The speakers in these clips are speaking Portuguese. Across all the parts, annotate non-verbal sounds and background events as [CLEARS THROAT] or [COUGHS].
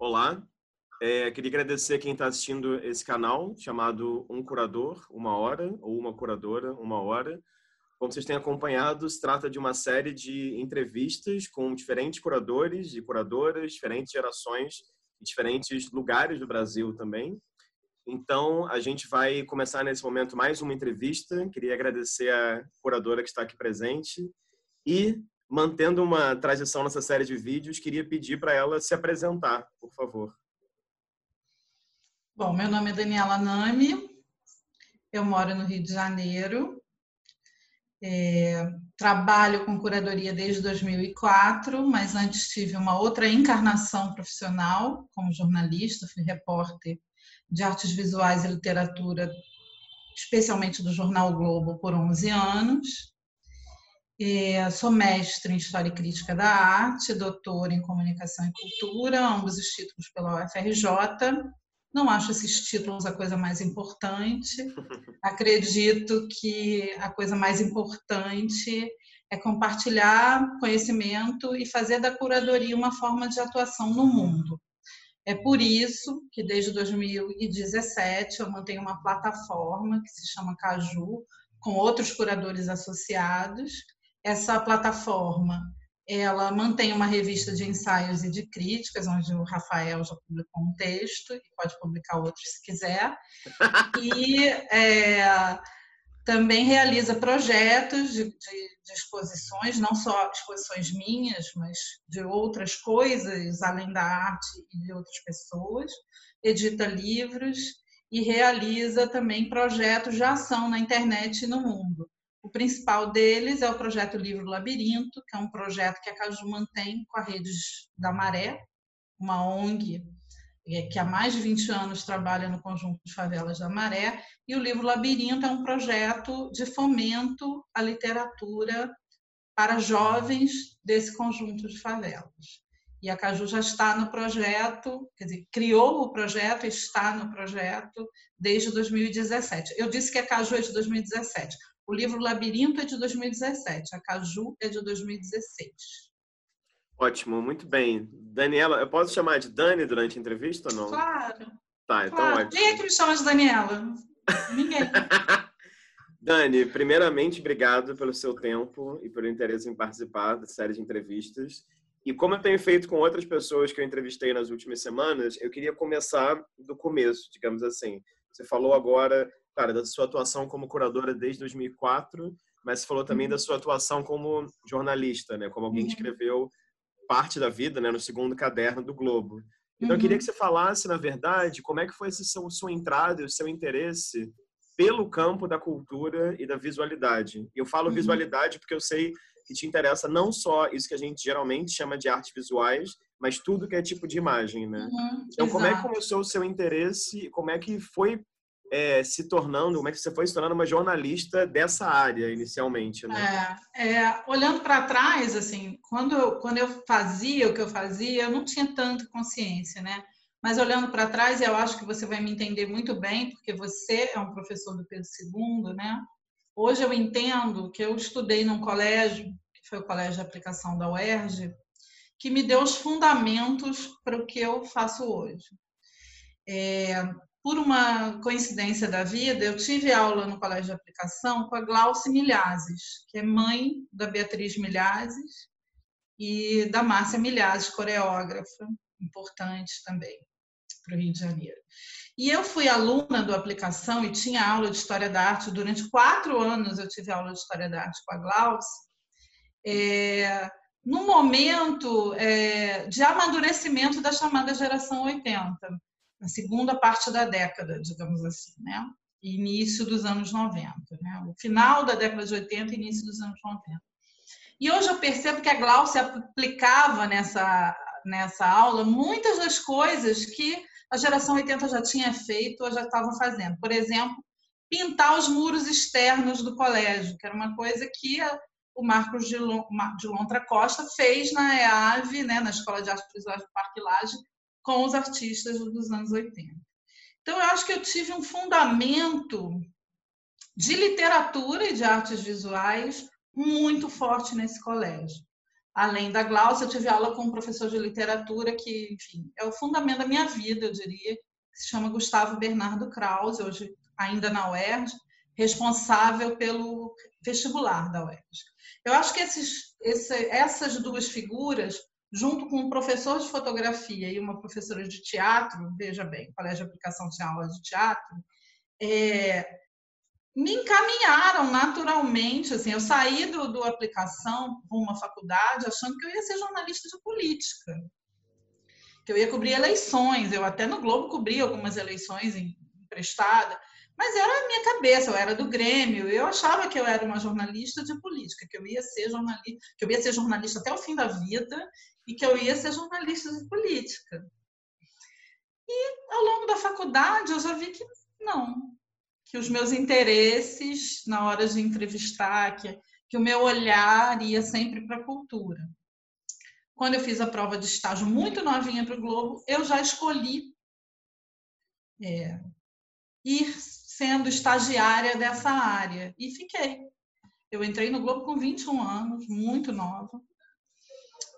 Olá, é, queria agradecer quem está assistindo esse canal chamado Um Curador, Uma Hora, ou Uma Curadora, Uma Hora. Como vocês têm acompanhado, se trata de uma série de entrevistas com diferentes curadores e curadoras, diferentes gerações, diferentes lugares do Brasil também. Então, a gente vai começar nesse momento mais uma entrevista. Queria agradecer a curadora que está aqui presente e mantendo uma tradição nessa série de vídeos, queria pedir para ela se apresentar, por favor. Bom, meu nome é Daniela Nami, eu moro no Rio de Janeiro, é, trabalho com curadoria desde 2004, mas antes tive uma outra encarnação profissional como jornalista, fui repórter de artes visuais e literatura, especialmente do Jornal Globo, por 11 anos. É, sou mestre em História e Crítica da Arte, doutora em Comunicação e Cultura, ambos os títulos pela UFRJ. Não acho esses títulos a coisa mais importante. [LAUGHS] Acredito que a coisa mais importante é compartilhar conhecimento e fazer da curadoria uma forma de atuação no mundo. É por isso que desde 2017 eu mantenho uma plataforma que se chama Caju, com outros curadores associados, essa plataforma ela mantém uma revista de ensaios e de críticas, onde o Rafael já publicou um texto e pode publicar outros se quiser. E é, também realiza projetos de, de, de, exposições, não só exposições minhas, mas de outras coisas, além da arte e de outras pessoas. Edita livros e realiza também projetos de ação na internet e no mundo. O principal deles é o projeto Livro Labirinto, que é um projeto que a Caju mantém com a Rede da Maré, uma ONG é, que há mais de 20 anos trabalha no conjunto de favelas da Maré, e o livro Labirinto é um projeto de fomento à literatura para jovens desse conjunto de favelas. E a Caju já está no projeto, quer dizer, criou o projeto está no projeto desde 2017. Eu disse que a Caju é de 2017. O livro Labirinto é de 2017, a Caju é de 2016. Ótimo, muito bem. Daniela, eu posso chamar de Dani durante a entrevista ou não? Claro. Tá, então claro. ótimo. Quem é que me chama de Daniela? Ninguém. [LAUGHS] Dani, primeiramente, obrigado pelo seu tempo e pelo interesse em participar da série de entrevistas. E como eu tenho feito com outras pessoas que eu entrevistei nas últimas semanas, eu queria começar do começo, digamos assim. Você falou agora cara, da sua atuação como curadora desde 2004, mas você falou também uhum. da sua atuação como jornalista, né? Como alguém que uhum. escreveu parte da vida, né, no segundo caderno do Globo. Então, eu queria uhum. que você falasse, na verdade, como é que foi essa sua entrada e o seu interesse pelo campo da cultura e da visualidade. Eu falo uhum. visualidade porque eu sei que te interessa não só isso que a gente geralmente chama de artes visuais, mas tudo que é tipo de imagem, né? Uhum, então, exato. como é que começou o seu interesse? Como é que foi é, se tornando, como é que você foi se tornando uma jornalista dessa área inicialmente, né? É, é, olhando para trás, assim, quando eu, quando eu fazia o que eu fazia, eu não tinha tanta consciência, né? Mas olhando para trás, eu acho que você vai me entender muito bem, porque você é um professor do Pedro II, né? Hoje eu entendo que eu estudei num colégio, que foi o Colégio de Aplicação da UERJ, que me deu os fundamentos para o que eu faço hoje. É, por uma coincidência da vida, eu tive aula no colégio de aplicação com a Glauce Milhazes, que é mãe da Beatriz Milhazes e da Márcia Milhazes, coreógrafa, importante também para o Rio de Janeiro. E eu fui aluna do aplicação e tinha aula de História da Arte durante quatro anos. Eu tive aula de História da Arte com a Glauce. É, momento é, de amadurecimento da chamada geração 80 na segunda parte da década, digamos assim, né? Início dos anos 90, né? O final da década de 80 e início dos anos 90. E hoje eu percebo que a Glaucia aplicava nessa, nessa aula muitas das coisas que a geração 80 já tinha feito ou já estavam fazendo. Por exemplo, pintar os muros externos do colégio, que era uma coisa que o Marcos de Lontra Costa fez na EAV, né, na Escola de Artes Visuais do Parque Lage, com os artistas dos anos 80. Então, eu acho que eu tive um fundamento de literatura e de artes visuais muito forte nesse colégio. além da Glaucia, eu tive aula com um professor de literatura que, enfim, é o fundamento da minha vida, eu diria, que se chama Gustavo Bernardo Krause, hoje ainda na UERJ, responsável pelo vestibular da UERJ. Eu acho que esses, esse, essas duas figuras, junto com um professor de fotografia e uma professora de teatro, veja bem, Colégio de Aplicação de Aulas de Teatro, é, me encaminharam naturalmente. Assim, eu saí do, do aplicação para uma faculdade achando que eu ia ser jornalista de política, que eu ia cobrir eleições. Eu até no Globo cobri algumas eleições emprestada, mas era a minha cabeça. Eu era do Grêmio. Eu achava que eu era uma jornalista de política, que eu ia ser jornalista, que eu ia ser jornalista até o fim da vida e que eu ia ser jornalista de política. E ao longo da faculdade eu já vi que não, que os meus interesses na hora de entrevistar, que, que o meu olhar ia sempre para a cultura. Quando eu fiz a prova de estágio muito novinha para o Globo, eu já escolhi é, ir sendo estagiária dessa área e fiquei. Eu entrei no Globo com 21 anos, muito nova.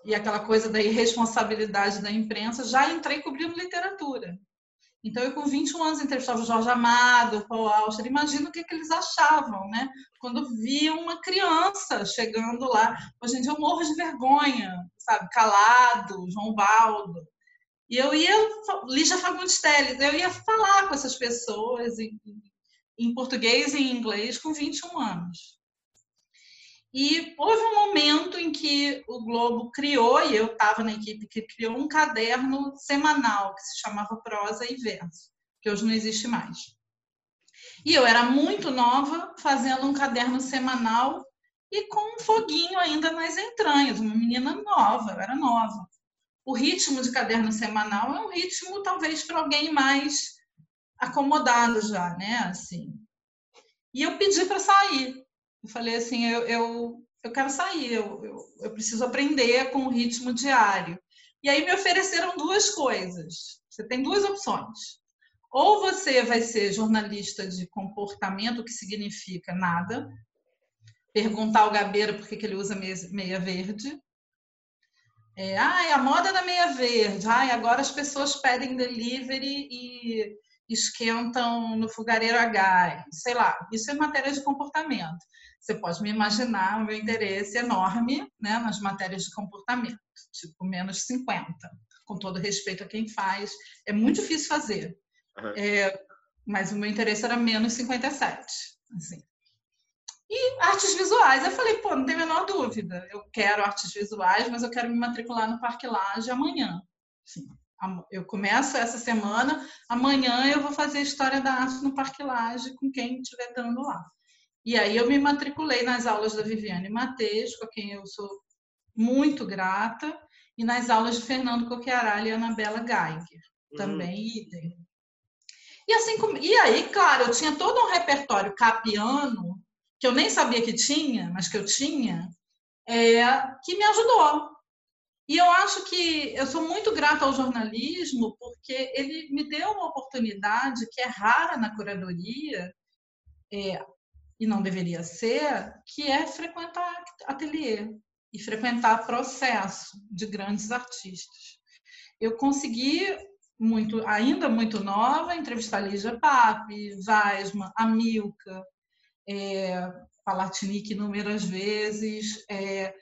E aquela coisa da irresponsabilidade da imprensa, já entrei cobrindo literatura. Então, eu com 21 anos entrevistava o Jorge Amado, o Paul Auster, imagina o que, que eles achavam, né? Quando viam uma criança chegando lá. Hoje em dia eu morro de vergonha, sabe? Calado, João Baldo. E eu ia, Lígia Fagundes Telles, eu ia falar com essas pessoas em, em português e em inglês com 21 anos. E houve um momento em que o Globo criou, e eu estava na equipe que criou, um caderno semanal que se chamava Prosa e Verso, que hoje não existe mais. E eu era muito nova, fazendo um caderno semanal e com um foguinho ainda nas entranhas, uma menina nova, eu era nova. O ritmo de caderno semanal é um ritmo talvez para alguém mais acomodado já, né? Assim. E eu pedi para sair. Eu falei assim, eu, eu, eu quero sair, eu, eu, eu preciso aprender com o ritmo diário. E aí me ofereceram duas coisas. Você tem duas opções. Ou você vai ser jornalista de comportamento, que significa nada, perguntar ao Gabeira por que, ele usa meia verde. É, ai, a moda da meia verde. Ai, agora as pessoas pedem delivery e esquentam no fogareiro a gás. Sei lá, isso é matéria de comportamento. Você pode me imaginar o meu interesse enorme né, nas matérias de comportamento, tipo menos 50, com todo respeito a quem faz. É muito difícil fazer, uhum. é, mas o meu interesse era menos 57. Assim. E artes visuais, eu falei, pô, não tem a menor dúvida. Eu quero artes visuais, mas eu quero me matricular no Parque Laje amanhã. Assim, eu começo essa semana, amanhã eu vou fazer História da Arte no Parque Laje com quem estiver dando lá. E aí eu me matriculei nas aulas da Viviane Mateus, com quem eu sou muito grata, e nas aulas de Fernando Coquiaralho e Anabela Geiger, uhum. também uhum. idem. E, assim, e aí, claro, eu tinha todo um repertório capiano, que eu nem sabia que tinha, mas que eu tinha, é, que me ajudou. E eu acho que eu sou muito grata ao jornalismo, porque ele me deu uma oportunidade que é rara na curadoria, é, e não deveria ser, que é frequentar ateliê e frequentar processo de grandes artistas. Eu consegui muito, ainda muito nova, entrevistar Lígia Pape, Weisman, Amilca, é, Palatinic inúmeras vezes, é,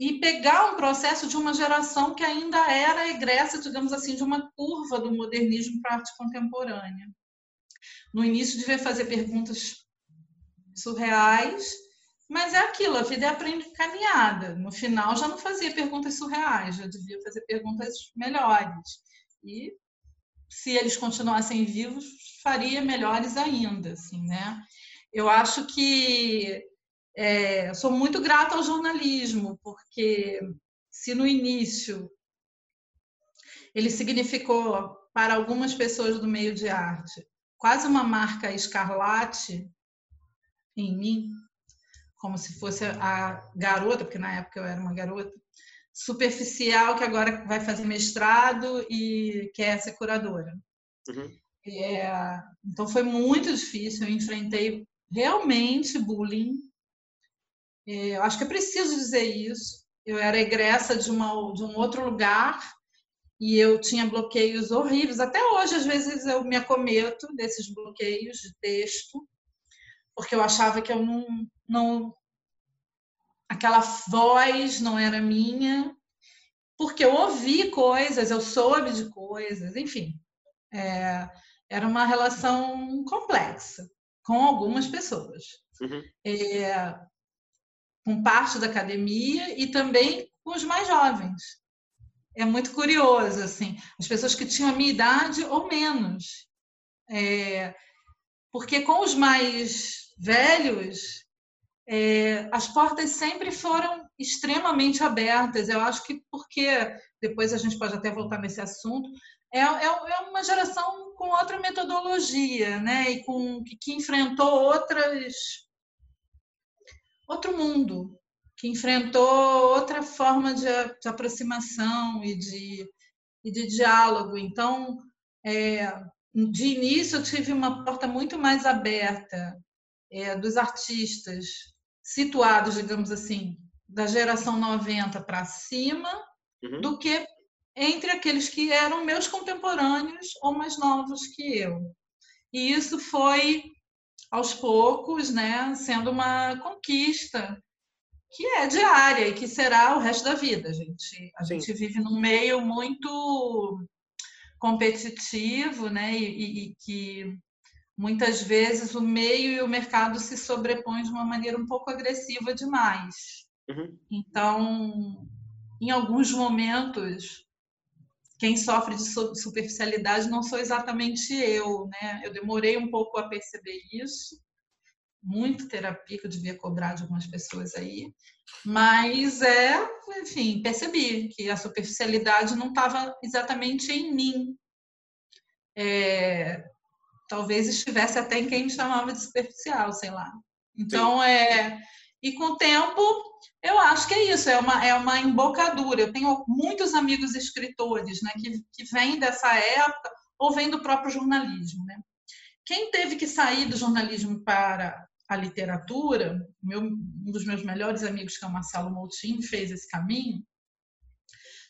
e pegar um processo de uma geração que ainda era egressa, digamos assim, de uma curva do modernismo para a arte contemporânea. No início, devia fazer perguntas surreais, mas é aquilo, a vida é aprende caminhada. No final já não fazia perguntas surreais, já devia fazer perguntas melhores. E se eles continuassem vivos, faria melhores ainda, assim, né? Eu acho que é, sou muito grata ao jornalismo, porque se no início ele significou para algumas pessoas do meio de arte quase uma marca escarlate, em mim, como se fosse a garota, porque na época eu era uma garota, superficial que agora vai fazer mestrado e quer ser curadora. Uhum. É, então foi muito difícil, eu enfrentei realmente bullying. É, eu acho que é preciso dizer isso. eu era egressa de, uma, de um outro lugar e eu tinha bloqueios horríveis. Até hoje, às vezes, eu me acometo desses bloqueios de texto, porque eu achava que eu não, não aquela voz não era minha, porque eu ouvi coisas, eu soube de coisas, enfim. É, era uma relação complexa com algumas pessoas. Uhum. É, com parte da academia e também com os mais jovens. É muito curioso, assim, as pessoas que tinham a minha idade ou menos. É, porque com os mais velhos, é, as portas sempre foram extremamente abertas. Eu acho que porque, depois a gente pode até voltar nesse assunto, é, é, é uma geração com outra metodologia, né? E com que, que enfrentou outras outro mundo, que enfrentou outra forma de, de aproximação e de, e de diálogo. Então, é, de início, eu tive uma porta muito mais aberta é, dos artistas situados, digamos assim, da geração 90 para cima, uhum. do que entre aqueles que eram meus contemporâneos ou mais novos que eu. E isso foi aos poucos, né, sendo uma conquista que é diária e que será o resto da vida, gente. A Sim. gente vive num meio muito competitivo, né, e, e, e, que muitas vezes o meio e o mercado se sobrepõem de uma maneira um pouco agressiva demais. Uhum. Então, em alguns momentos, quem sofre de superficialidade não sou exatamente eu, né? Eu demorei um pouco a perceber isso, muito terapia que eu devia cobrar de algumas pessoas aí, mas é, enfim, percebi que a superficialidade não estava exatamente em mim. É, talvez estivesse até em quem me chamava de superficial, sei lá. Então, Sim. é. E com o tempo, eu acho que é isso, é uma, é uma embocadura. Eu tenho muitos amigos escritores né, que, que vêm dessa época ou vêm do próprio jornalismo. Né? Quem teve que sair do jornalismo para a literatura, meu, um dos meus melhores amigos, que é o Marcelo Moutinho, fez esse caminho,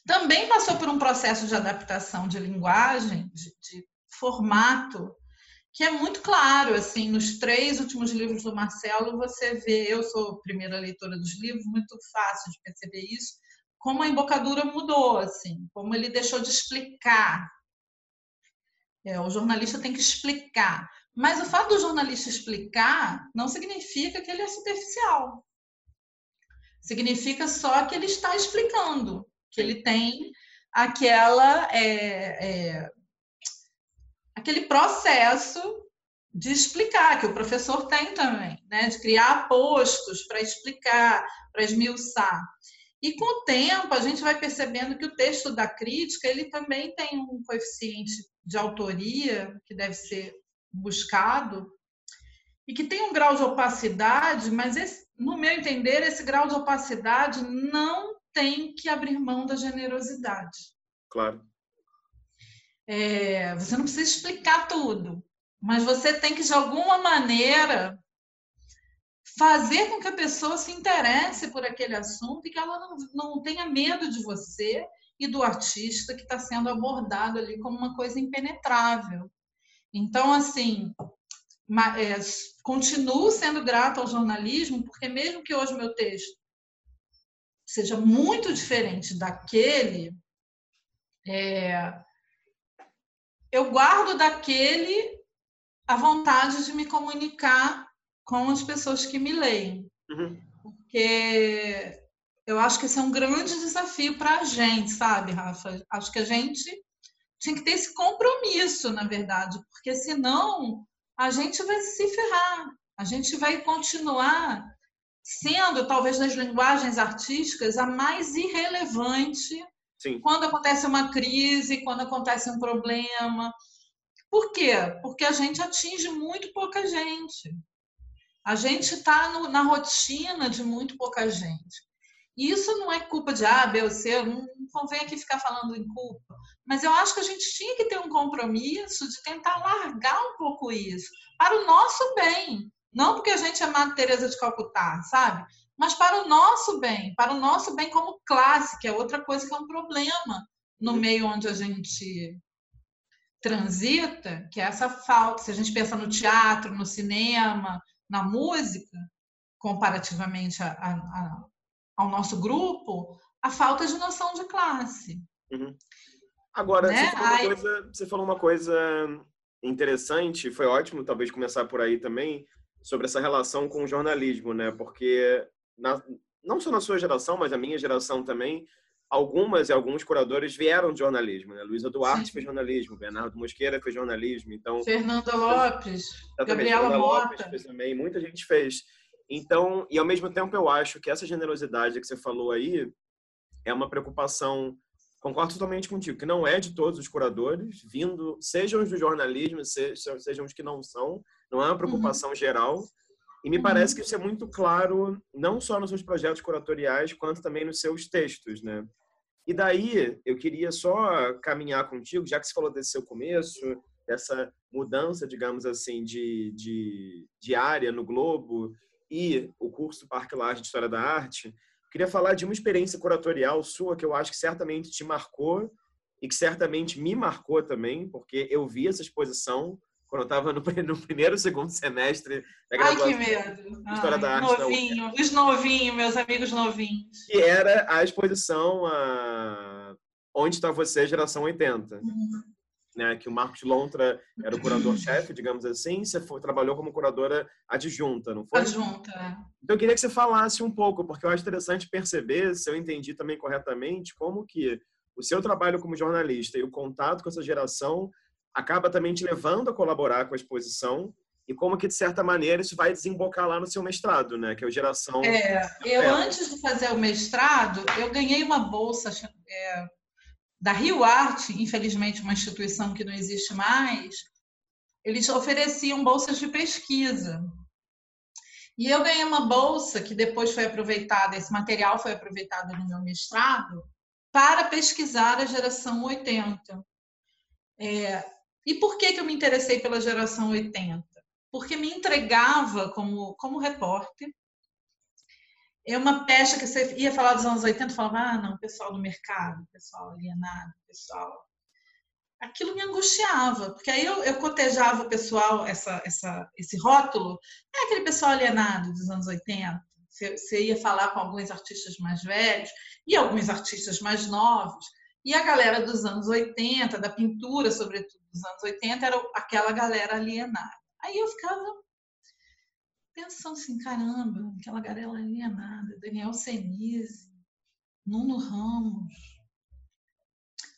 também passou por um processo de adaptação de linguagem, de, de formato, que é muito claro, assim, nos três últimos livros do Marcelo, você vê, eu sou primeira leitora dos livros, muito fácil de perceber isso, como a embocadura mudou, assim, como ele deixou de explicar. É, o jornalista tem que explicar. Mas o fato do jornalista explicar não significa que ele é superficial. Significa só que ele está explicando, que ele tem aquela é, é, aquele processo de explicar, que o professor tem também, né? de criar postos para explicar, para esmiuçar. E com o tempo, a gente vai percebendo que o texto da crítica ele também tem um coeficiente de autoria que deve ser buscado e que tem um grau de opacidade, mas esse, no meu entender, esse grau de opacidade não tem que abrir mão da generosidade. Claro. É, você não precisa explicar tudo, mas você tem que, de alguma maneira, fazer com que a pessoa se interesse por aquele assunto e que ela não, não tenha medo de você e do artista que está sendo abordado ali como uma coisa impenetrável. Então, assim, é, continuo sendo grata ao jornalismo, porque mesmo que hoje meu texto seja muito diferente daquele, é, eu guardo daquele a vontade de me comunicar com as pessoas que me leem. Uhum. Porque eu acho que esse é um grande desafio para a gente, sabe, Rafa? Acho que a gente tinha que ter esse compromisso, na verdade, porque senão a gente vai se ferrar, a gente vai continuar sendo, talvez nas linguagens artísticas, a mais irrelevante Sim. Quando acontece uma crise, quando acontece um problema. Por quê? Porque a gente atinge muito pouca gente. A gente está na rotina de muito pouca gente. E isso não é culpa de A, B ou C, não convém aqui ficar falando em culpa. Mas eu acho que a gente tinha que ter um compromisso de tentar largar um pouco isso, para o nosso bem. Não porque a gente é Madre Teresa de Calcutá, sabe? Mas para o nosso bem, para o nosso bem como classe, que é outra coisa que é um problema no meio onde a gente transita, que é essa falta. Se a gente pensa no teatro, no cinema, na música, comparativamente a, a, a, ao nosso grupo, a falta de noção de classe. Uhum. Agora, né? você, falou coisa, você, falou uma coisa, interessante, foi ótimo talvez começar por aí também, sobre essa relação com o jornalismo, né? Porque na, não só na sua geração, mas na minha geração também, algumas e alguns curadores vieram de jornalismo. Né? Luísa Duarte Sim. fez jornalismo, Bernardo Mosqueira fez jornalismo. Então, Fernanda Lopes, Gabriela Fernanda Mota. Lopes também, muita gente fez. Então, e ao mesmo tempo eu acho que essa generosidade que você falou aí é uma preocupação, concordo totalmente contigo, que não é de todos os curadores, vindo, sejam os do jornalismo, sejam, sejam os que não são, não é uma preocupação uhum. geral. E me uhum. parece que isso é muito claro, não só nos seus projetos curatoriais, quanto também nos seus textos, né? E daí, eu queria só caminhar contigo, já que você falou desse seu começo, dessa mudança, digamos assim, de, de, de área no Globo e o curso Parque Laje de História da Arte, queria falar de uma experiência curatorial sua que eu acho que certamente te marcou e que certamente me marcou também, porque eu vi essa exposição quando eu estava no, no, primeiro, segundo semestre da graduação. Ai, que medo. História Ai, da Arte. Novinho, os novinhos, meus amigos novinhos. Que era a exposição a... Onde Está Você, Geração 80. Uhum. Né, que o Marcos Lontra era o curador-chefe, digamos assim, você foi, trabalhou como curadora adjunta, não foi? Adjunta. É. Então eu queria que você falasse um pouco, porque eu acho interessante perceber, se eu entendi também corretamente, como que o seu trabalho como jornalista e o contato com essa geração acaba também te levando a colaborar com a exposição e como que, de certa maneira, isso vai desembocar lá no seu mestrado, né? Que é o Geração... É, eu, antes de fazer o mestrado, eu ganhei uma bolsa é, da Rio Arte, infelizmente uma instituição que não existe mais, eles ofereciam bolsas de pesquisa. E eu ganhei uma bolsa que depois foi aproveitada, esse material foi aproveitado no meu mestrado, para pesquisar a geração 80. É, e por que, que eu me interessei pela geração 80? Porque me entregava como, como repórter. É uma pecha que você ia falar dos anos 80 falava, ah, não, pessoal do mercado, pessoal alienado, pessoal. Aquilo me angustiava, porque aí eu, eu cotejava o pessoal, essa, essa, esse rótulo, é aquele pessoal alienado dos anos 80. Você, você ia falar com alguns artistas mais velhos e alguns artistas mais novos. E a galera dos anos 80, da pintura, sobretudo dos anos 80, era aquela galera alienada. Aí eu ficava pensando assim, caramba, aquela galera alienada, Daniel Senise, Nuno Ramos,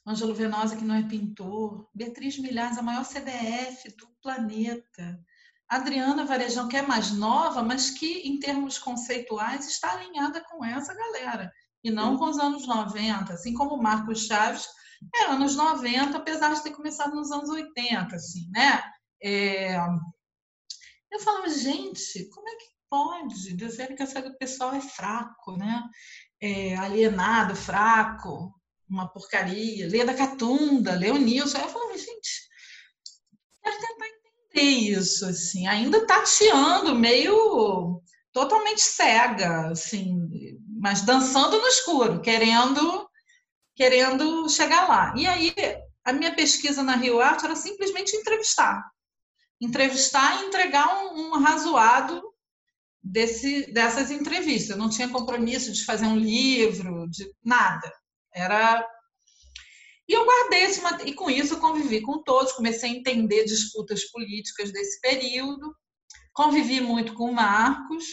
Ângelo Venosa, que não é pintor, Beatriz Milhares, a maior CDF do planeta, Adriana Varejão, que é mais nova, mas que, em termos conceituais, está alinhada com essa galera e não com os anos 90, assim como o Marcos Chaves é anos 90, apesar de ter começado nos anos 80, assim, né? É... Eu falava, gente, como é que pode dizer que esse pessoal é fraco, né? É, alienado, fraco, uma porcaria, Leda Catunda, Leonilson. Aí eu falava, gente, quero tentar entender isso, assim, ainda tateando, meio totalmente cega, assim, mas dançando no escuro, querendo querendo chegar lá. E aí a minha pesquisa na Rio Arte era simplesmente entrevistar, entrevistar e entregar um, um razoado desse, dessas entrevistas. Eu não tinha compromisso de fazer um livro, de nada. Era e eu guardei esse e com isso eu convivi com todos, comecei a entender disputas políticas desse período, convivi muito com o Marcos,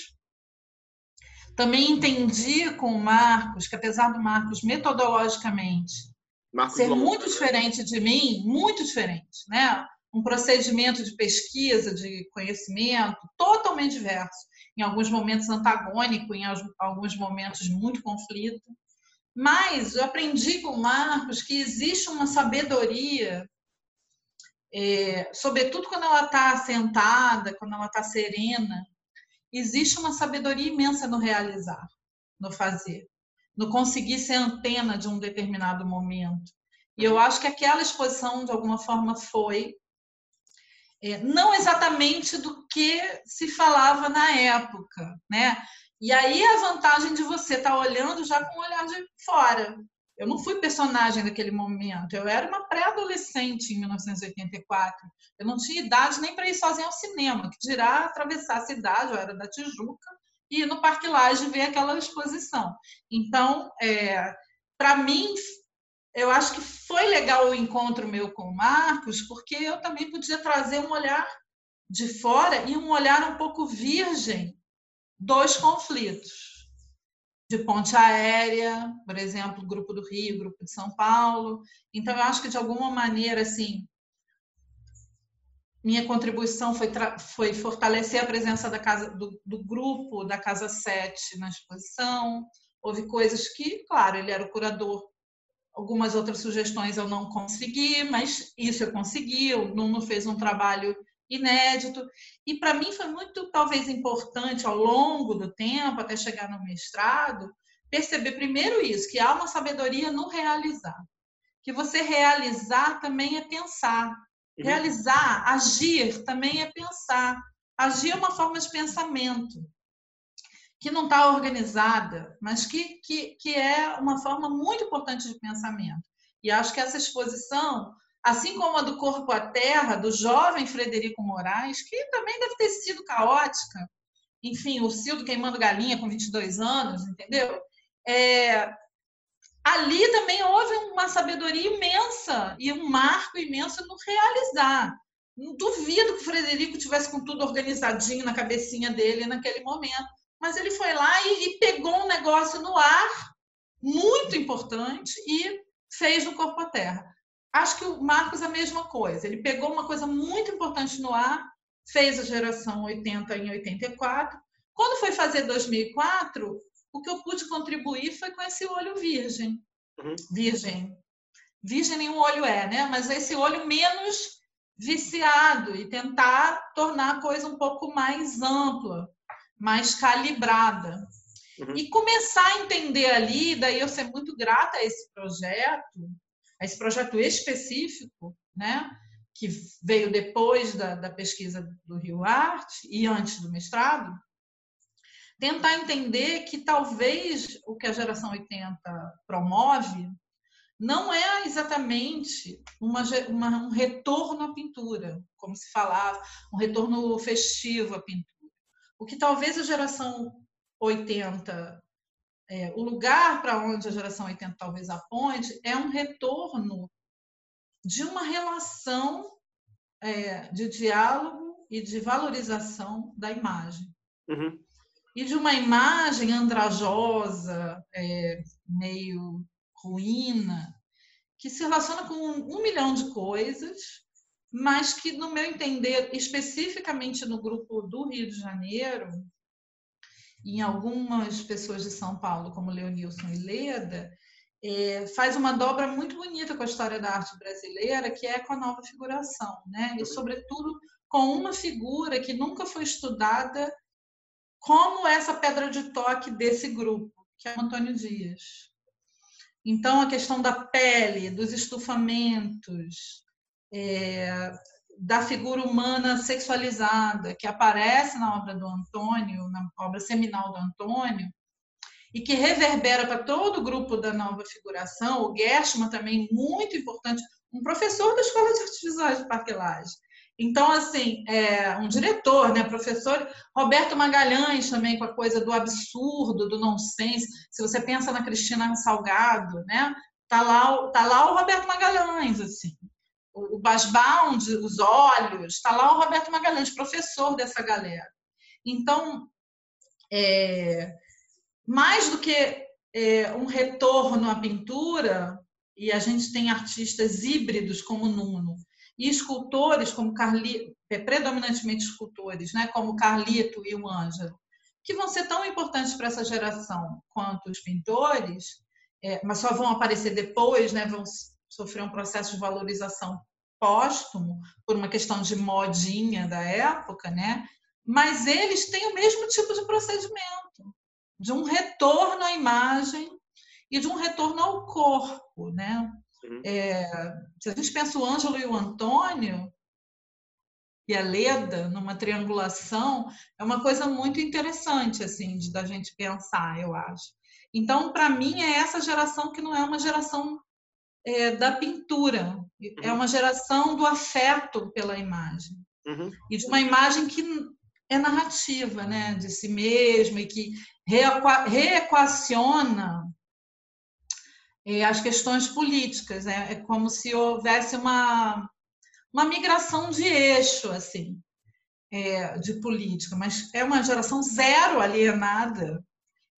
também entendi com o Marcos que, apesar do Marcos metodologicamente Marcos ser Longo. muito diferente de mim, muito diferente, né? Um procedimento de pesquisa, de conhecimento totalmente diverso, em alguns momentos antagônico, em alguns momentos muito conflito. Mas eu aprendi com o Marcos que existe uma sabedoria, é, sobretudo quando ela está sentada, quando ela está serena, existe uma sabedoria imensa no realizar, no fazer, no conseguir ser antena de um determinado momento. E eu acho que aquela exposição, de alguma forma, foi é, não exatamente do que se falava na época, né? E aí a vantagem de você estar tá olhando já com o olhar de fora. Eu não fui personagem naquele momento. Eu era uma pré-adolescente em 1984. Eu não tinha idade nem para ir sozinha ao cinema, que dirá atravessar a cidade. Eu era da Tijuca e ir no Parque Laje ver aquela exposição. Então, é, para mim, eu acho que foi legal o encontro meu com o Marcos, porque eu também podia trazer um olhar de fora e um olhar um pouco virgem dos conflitos de ponte aérea, por exemplo, Grupo do Rio, Grupo de São Paulo. Então, eu acho que, de alguma maneira, assim, minha contribuição foi, foi fortalecer a presença da casa, do, do, grupo da Casa 7 na exposição. Houve coisas que, claro, ele era o curador. Algumas outras sugestões eu não consegui, mas isso eu consegui. O Nuno fez um trabalho inédito. E para mim foi muito, talvez, importante ao longo do tempo, até chegar no mestrado, perceber primeiro isso, que há uma sabedoria no realizar. Que você realizar também é pensar. Uhum. Realizar, agir também é pensar. Agir é uma forma de pensamento que não está organizada, mas que, que, que é uma forma muito importante de pensamento. E acho que essa exposição assim como a do Corpo à Terra, do jovem Frederico Moraes, que também deve ter sido caótica. Enfim, o Cildo queimando galinha com 22 anos, entendeu? É, ali também houve uma sabedoria imensa e um marco imenso no realizar. Não duvido que o Frederico tivesse com tudo organizadinho na cabecinha dele naquele momento, mas ele foi lá e, e pegou um negócio no ar muito importante e fez no corpo à terra. Acho que o Marcos é a mesma coisa. Ele pegou uma coisa muito importante no ar, fez a geração 80 em 84. Quando foi fazer 2004, o que eu pude contribuir foi com esse olho virgem. Uhum. Virgem. Virgem nenhum olho é, né? Mas esse olho menos viciado e tentar tornar a coisa um pouco mais ampla, mais calibrada. Uhum. E começar a entender ali, daí eu ser muito grata a esse projeto, a esse projeto específico, né, que veio depois da, da pesquisa do Rio Arte e antes do mestrado, tentar entender que talvez o que a geração 80 promove não é exatamente uma, uma, um retorno à pintura, como se falava, um retorno festivo à pintura. O que talvez a geração 80 é, o lugar para onde a geração 80 talvez aponte é um retorno de uma relação é, de diálogo e de valorização da imagem. Uhum. E de uma imagem andrajosa, é, meio ruína, que se relaciona com um, um milhão de coisas, mas que, no meu entender, especificamente no grupo do Rio de Janeiro, em algumas pessoas de São Paulo, como Leonilson e Leda, é, faz uma dobra muito bonita com a história da arte brasileira, que é com a nova figuração, né? E, sobretudo, com uma figura que nunca foi estudada como essa pedra de toque desse grupo, que é o Antônio Dias. Então, a questão da pele, dos estufamentos, é, da figura humana sexualizada que aparece na obra do Antônio, na obra seminal do Antônio, e que reverbera para todo o grupo da nova figuração. O Gershman também muito importante, um professor da Escola de Artes Visuais de Parque Lage. Então, assim, é, um diretor, né, professor Roberto Magalhães também com a coisa do absurdo, do nonsense. Se você pensa na Cristina Salgado, né, tá lá, tá lá o Roberto Magalhães, assim o Basbound, os olhos, está lá o Roberto Magalhães, professor dessa galera. Então, é, mais do que é, um retorno à pintura, e a gente tem artistas híbridos como Nuno, e escultores como Carlito, é, predominantemente escultores, né, como Carlito e o Ângelo, que vão ser tão importantes para essa geração quanto os pintores, é, mas só vão aparecer depois, né, vão sofrer um processo de valorização póstumo, por uma questão de modinha da época, né? mas eles têm o mesmo tipo de procedimento, de um retorno à imagem e de um retorno ao corpo. Né? Uhum. É, se a gente pensa o Ângelo e o Antônio, e a Leda numa triangulação é uma coisa muito interessante assim de da gente pensar, eu acho. Então, para mim é essa geração que não é uma geração é, da pintura, é uhum. uma geração do afeto pela imagem uhum. e de uma imagem que é narrativa, né, de si mesma e que reequaciona é, as questões políticas. É, é como se houvesse uma uma migração de eixo, assim, é, de política, mas é uma geração zero alienada.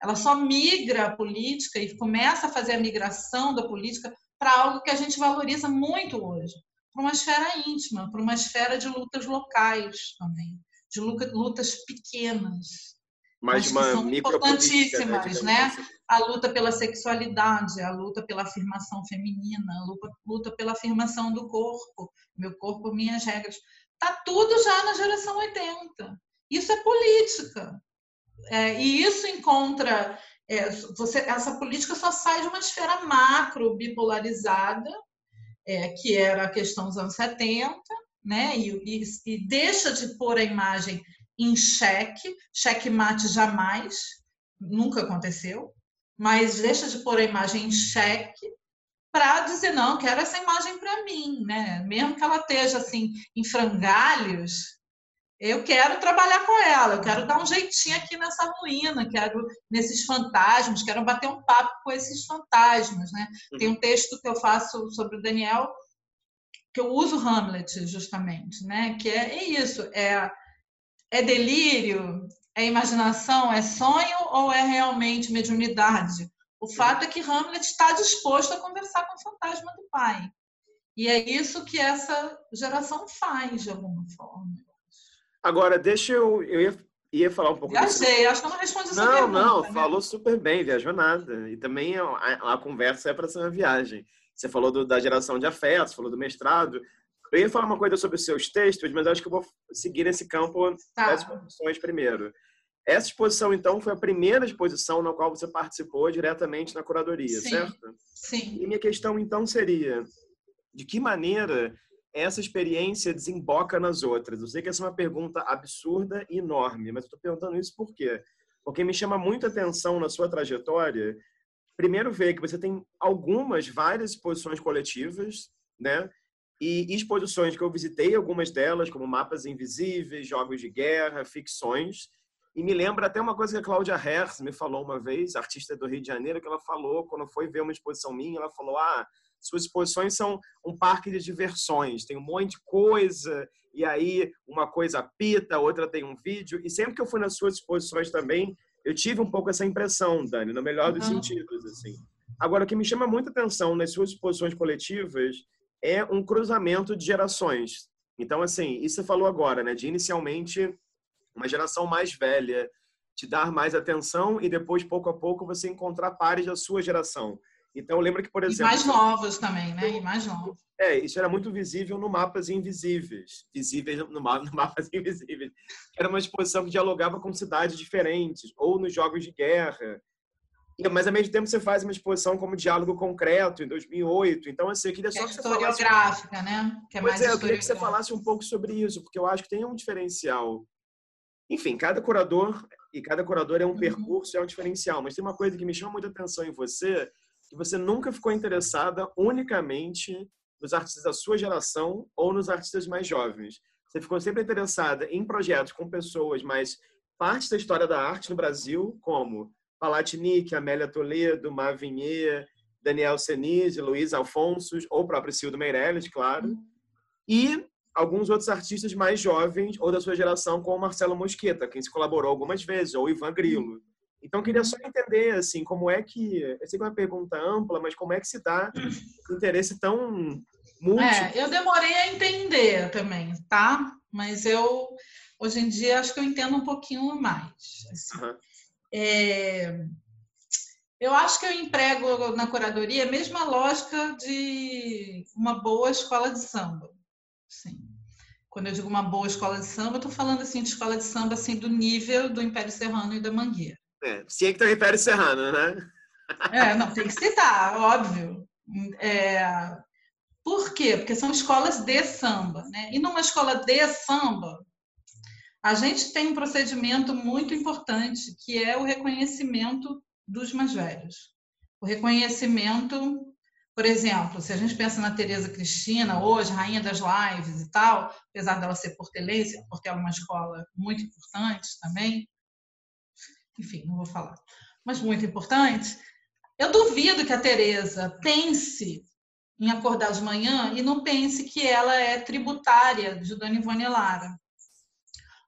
Ela só migra a política e começa a fazer a migração da política para algo que a gente valoriza muito hoje, para uma esfera íntima, para uma esfera de lutas locais também, de lutas pequenas mas uma são né, importantíssimas, né? Assim. A luta pela sexualidade, a luta pela afirmação feminina, a luta, luta pela afirmação do corpo, meu corpo, minhas regras. Tá tudo já na geração 80. Isso é política. É, e isso encontra é, você, essa política só sai de uma esfera macro bipolarizada, é, que era a questão dos anos 70, né? E, e, e deixa de pôr a imagem em xeque, xeque-mate jamais, nunca aconteceu, mas deixa de pôr a imagem em xeque para dizer, não, quero essa imagem para mim, né? Mesmo que ela esteja assim em frangalhos, eu quero trabalhar com ela, eu quero dar um jeitinho aqui nessa ruína, quero nesses fantasmas, quero bater um papo com esses fantasmas, né? Tem um texto que eu faço sobre o Daniel que eu uso Hamlet justamente, né? Que é, é isso, é é delírio? É imaginação? É sonho ou é realmente mediunidade? O fato é que Hamlet está disposto a conversar com o fantasma do pai. E é isso que essa geração faz, de alguma forma. Agora, deixa eu. Eu ia, ia falar um pouco. Viajei, acho que eu não respondi essa não, pergunta. Não, não, falou super bem, viajou nada. E também a, a conversa é para ser uma viagem. Você falou do, da geração de afetos, falou do mestrado. Eu ia falar uma coisa sobre os seus textos, mas acho que eu vou seguir nesse campo tá. das exposições primeiro. Essa exposição, então, foi a primeira exposição na qual você participou diretamente na curadoria, Sim. certo? Sim. E minha questão, então, seria: de que maneira essa experiência desemboca nas outras? Eu sei que essa é uma pergunta absurda e enorme, mas estou perguntando isso por quê? Porque me chama muito atenção na sua trajetória, primeiro ver que você tem algumas, várias exposições coletivas, né? e exposições que eu visitei, algumas delas, como Mapas Invisíveis, Jogos de Guerra, ficções. E me lembra até uma coisa que a Cláudia Herz me falou uma vez, artista do Rio de Janeiro, que ela falou, quando foi ver uma exposição minha, ela falou: Ah, suas exposições são um parque de diversões, tem um monte de coisa, e aí uma coisa pita, outra tem um vídeo. E sempre que eu fui nas suas exposições também, eu tive um pouco essa impressão, Dani, no melhor dos uhum. sentidos. assim. Agora, o que me chama muita atenção nas suas exposições coletivas é um cruzamento de gerações. Então, assim, isso você falou agora, né? De inicialmente uma geração mais velha te dar mais atenção e depois, pouco a pouco, você encontrar pares da sua geração. Então, lembra que, por exemplo... E mais novos também, né? E mais novos. É, isso era muito visível no Mapas Invisíveis. Visíveis no, no Mapas [LAUGHS] Invisíveis. Era uma exposição que dialogava com cidades diferentes, ou nos Jogos de Guerra, mas ao mesmo tempo você faz uma exposição como diálogo concreto em 2008. Então, assim, eu queria só que, é que você historiográfica, falasse... né? Que é pois é, eu queria que você falasse um pouco sobre isso, porque eu acho que tem um diferencial. Enfim, cada curador e cada curador é um uhum. percurso, é um diferencial. Mas tem uma coisa que me chama muita atenção em você, que você nunca ficou interessada unicamente nos artistas da sua geração ou nos artistas mais jovens. Você ficou sempre interessada em projetos com pessoas mais parte da história da arte no Brasil, como Palatinic, Amélia Toledo, Mavinier, Daniel Senise, Luiz Alfonso, ou o próprio Cildo Meirelles, claro. E alguns outros artistas mais jovens ou da sua geração, como Marcelo Mosqueta, quem se colaborou algumas vezes, ou Ivan Grilo. Então, queria só entender, assim, como é que... Eu sei que é uma pergunta ampla, mas como é que se dá um interesse tão múltiplo? É, eu demorei a entender também, tá? Mas eu, hoje em dia, acho que eu entendo um pouquinho mais. Assim. Uhum. É, eu acho que eu emprego na curadoria a mesma lógica de uma boa escola de samba. Sim. Quando eu digo uma boa escola de samba, estou falando assim de escola de samba assim do nível do Império Serrano e da Mangueira. É, sim é que tem o Império Serrano, né? É, não, tem que citar, óbvio. É, Por quê? Porque são escolas de samba. Né? E numa escola de samba, a gente tem um procedimento muito importante, que é o reconhecimento dos mais velhos. O reconhecimento, por exemplo, se a gente pensa na Tereza Cristina, hoje, rainha das lives e tal, apesar dela ser portelense, porque é uma escola muito importante também, enfim, não vou falar, mas muito importante, eu duvido que a Tereza pense em acordar de manhã e não pense que ela é tributária de Dona Ivone Lara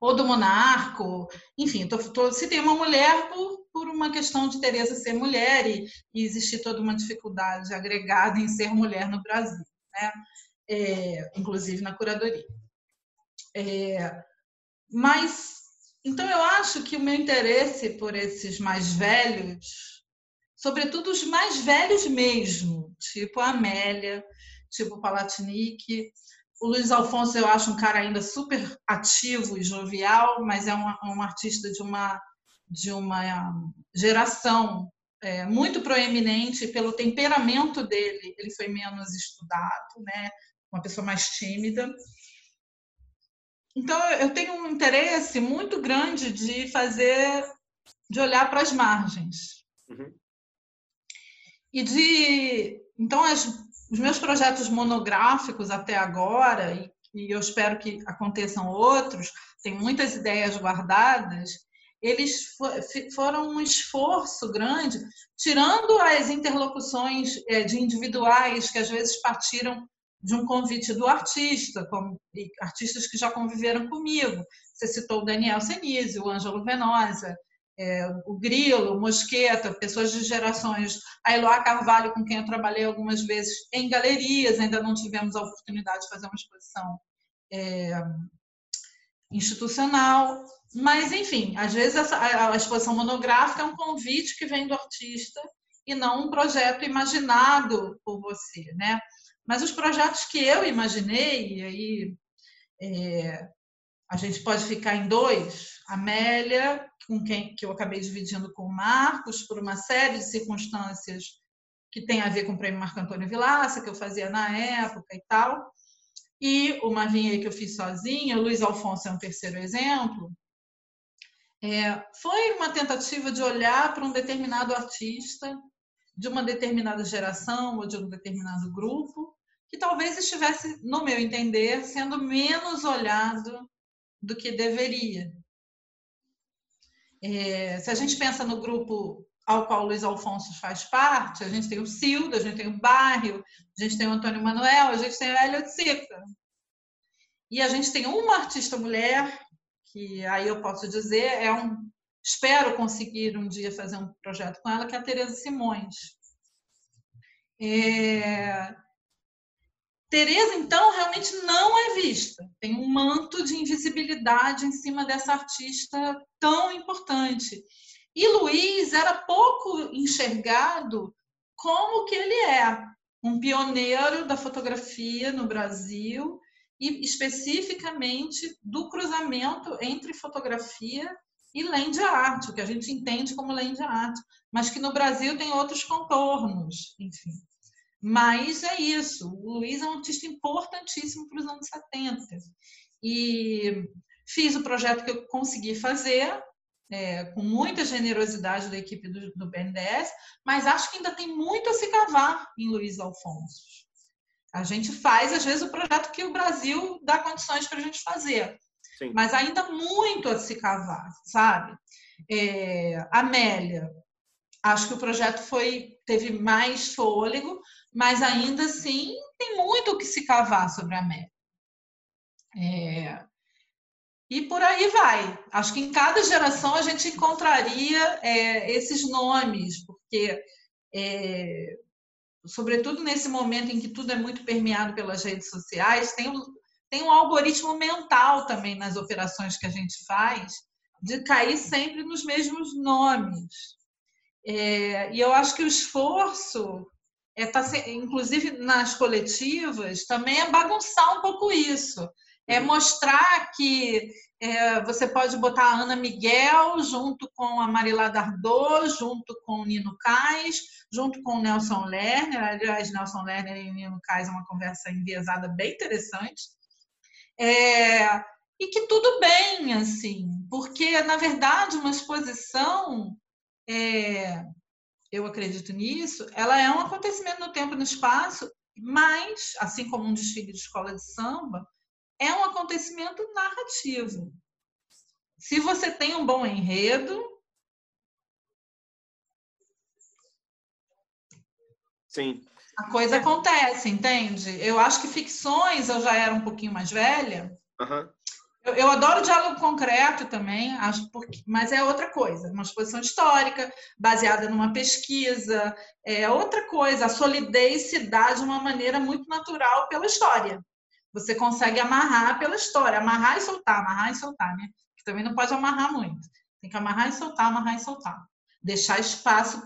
ou do monarco, enfim, tô, tô, uma mulher por, por uma questão de Tereza ser mulher e, e existir toda uma dificuldade agregada em ser mulher no Brasil, né? É, inclusive na curadoria. É, mas, então eu acho que o meu interesse por esses mais velhos, sobretudo os mais velhos mesmo, tipo a Amélia, tipo Palatinique, o Luiz Alfonso eu acho um cara ainda super ativo e jovial, mas é um, um artista de uma, de uma geração é, muito proeminente pelo temperamento dele. Ele foi menos estudado, né? uma pessoa mais tímida. Então eu tenho um interesse muito grande de fazer, de olhar para as margens. Uhum. E de então as os meus projetos monográficos até agora, e, e eu espero que aconteçam outros, tem muitas ideias guardadas, eles foram um esforço grande, tirando as interlocuções é, de individuais que às vezes partiram de um convite do artista, como artistas que já conviveram comigo. Você citou o Daniel Senise, o Ângelo Venosa, é, o Grilo, o Mosqueta, pessoas de gerações, a Eloá Carvalho, com quem eu trabalhei algumas vezes em galerias, ainda não tivemos a oportunidade de fazer uma exposição é, institucional, mas enfim, às vezes a, a exposição monográfica é um convite que vem do artista e não um projeto imaginado por você, né? Mas os projetos que eu imaginei, e aí é, a gente pode ficar em dois, Amélia, com quem que eu acabei dividindo com o Marcos, por uma série de circunstâncias que tem a ver com o prêmio Marco Antônio Vilaça, que eu fazia na época e tal. E o Marvinha que eu fiz sozinha, o Luiz Alfonso é um terceiro exemplo. É, foi uma tentativa de olhar para um determinado artista, de uma determinada geração ou de um determinado grupo, que talvez estivesse, no meu entender, sendo menos olhado do que deveria. É, se a gente pensa no grupo ao qual o Luiz Alfonso faz parte, a gente tem o Cildo, a gente tem o Barrio, a gente tem o Antônio Manuel, a gente tem o Hélio Sica. E a gente tem uma artista mulher, que aí eu posso dizer, é um. Espero conseguir um dia fazer um projeto com ela, que é a Tereza Simões. É, Tereza, então, realmente não é vista. Tem um manto de invisibilidade em cima dessa artista tão importante. E Luiz era pouco enxergado como que ele é, um pioneiro da fotografia no Brasil e especificamente do cruzamento entre fotografia e land art, o que a gente entende como land art, mas que no Brasil tem outros contornos, enfim. Mas é isso, o Luiz é um artista importantíssimo para os anos 70. E fiz o projeto que eu consegui fazer, é, com muita generosidade da equipe do, do BNDES, mas acho que ainda tem muito a se cavar em Luiz Alfonso. A gente faz, às vezes, o projeto que o Brasil dá condições para a gente fazer, Sim. mas ainda muito a se cavar, sabe? É, Amélia, acho que o projeto foi teve mais fôlego, mas ainda assim tem muito o que se cavar sobre a América. É, e por aí vai. Acho que em cada geração a gente encontraria é, esses nomes, porque, é, sobretudo nesse momento em que tudo é muito permeado pelas redes sociais, tem um, tem um algoritmo mental também nas operações que a gente faz, de cair sempre nos mesmos nomes. É, e eu acho que o esforço é, tá, inclusive nas coletivas, também é bagunçar um pouco isso. É uhum. mostrar que é, você pode botar a Ana Miguel junto com a Marila Dardot, junto com o Nino Cais, junto com o Nelson Lerner. Aliás, Nelson Lerner e o Nino Cais é uma conversa enviesada bem interessante. É, e que tudo bem, assim, porque, na verdade, uma exposição, é, eu acredito nisso, ela é um acontecimento no tempo e no espaço, mas, assim como um desfile de escola de samba, é um acontecimento narrativo. Se você tem um bom enredo. Sim. A coisa acontece, entende? Eu acho que ficções eu já era um pouquinho mais velha. Uhum. Eu, eu, adoro diálogo concreto também, acho porque, mas é outra coisa, uma exposição histórica baseada numa pesquisa, é outra coisa. A solidez se dá de uma maneira muito natural pela história. Você consegue amarrar pela história, amarrar e soltar, amarrar e soltar, né? Que também não pode amarrar muito. Tem que amarrar e soltar, amarrar e soltar. Deixar espaço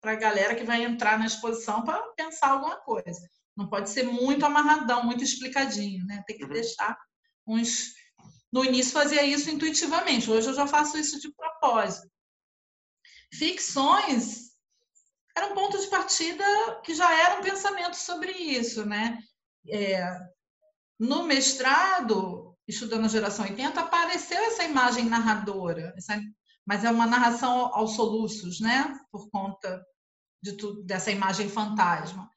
para a galera que vai entrar na exposição para pensar alguma coisa. Não pode ser muito amarradão, muito explicadinho, né? Tem que uhum. deixar uns. No início fazia isso intuitivamente, hoje eu já faço isso de propósito. Ficções era um ponto de partida que já era um pensamento sobre isso, né? É, no mestrado, estudando a geração 80, apareceu essa imagem narradora, essa, mas é uma narração aos soluços, né? Por conta de tudo, dessa imagem fantasma.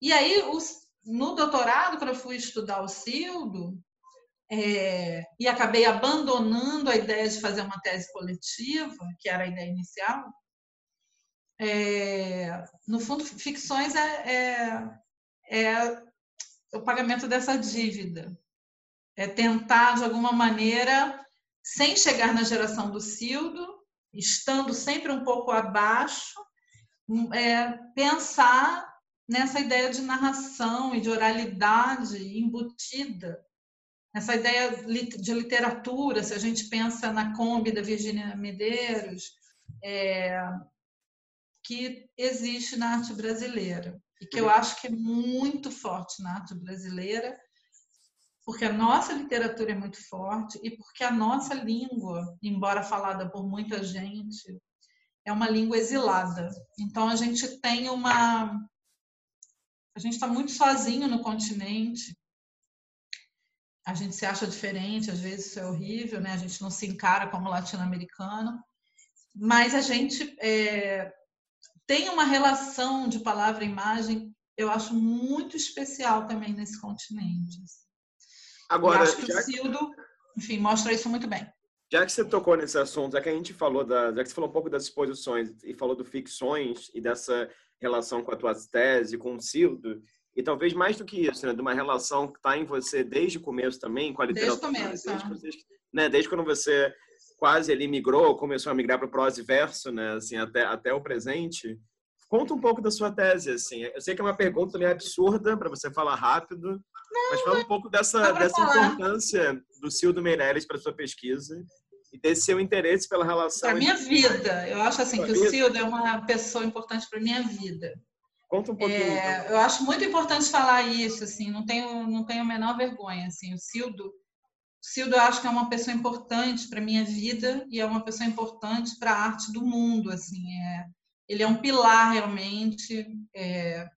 E aí, os, no doutorado, quando eu fui estudar o Cildo, é, e acabei abandonando a ideia de fazer uma tese coletiva, que era a ideia inicial, é, no fundo, ficções é, é, é o pagamento dessa dívida. É tentar, de alguma maneira, sem chegar na geração do Cildo, estando sempre um pouco abaixo, é, pensar nessa ideia de narração e de oralidade embutida, essa ideia de literatura, se a gente pensa na Kombi da Virginia Medeiros, é, que existe na arte brasileira e que eu acho que é muito forte na arte brasileira, porque a nossa literatura é muito forte e porque a nossa língua, embora falada por muita gente, é uma língua exilada. Então a gente tem uma a gente está muito sozinho no continente. A gente se acha diferente, às vezes isso é horrível, né? A gente não se encara como latino-americano, mas a gente é, tem uma relação de palavra-imagem, eu acho muito especial também nesse continente. Agora, eu acho que o Cildo, enfim, mostra isso muito bem. Já que você tocou nesse assunto, já que a gente falou da, já que você falou um pouco das exposições e falou do ficções e dessa relação com a tua tese, com o Cildo, e talvez mais do que isso, né, de uma relação que está em você desde o começo também com a literatura. Desde o começo. Desde, né, desde quando você quase ali migrou, começou a migrar para o prosa e verso, né, assim, até, até o presente. Conta um pouco da sua tese, assim. Eu sei que é uma pergunta meio absurda para você falar rápido, Não, mas fala um pouco dessa, dessa importância do Cildo Meirelles para sua pesquisa e desse seu interesse pela relação. Para minha vida, eu acho assim que vida. o Cildo é uma pessoa importante para minha vida. Conta um pouquinho. É, então. Eu acho muito importante falar isso, assim. Não tenho, não tenho a menor vergonha, assim. O Cildo Cildo, eu acho que é uma pessoa importante para minha vida e é uma pessoa importante para a arte do mundo. Assim, é, ele é um pilar realmente, é,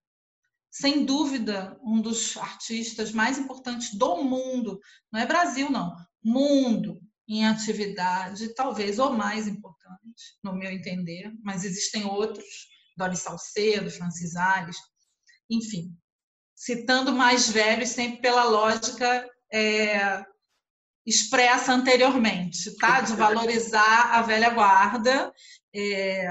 sem dúvida, um dos artistas mais importantes do mundo. Não é Brasil, não, mundo em atividade, talvez o mais importante, no meu entender, mas existem outros, Doris Salcedo, Francis Alves, enfim, citando mais velhos sempre pela lógica é, expressa anteriormente, tá? De valorizar a velha guarda. É,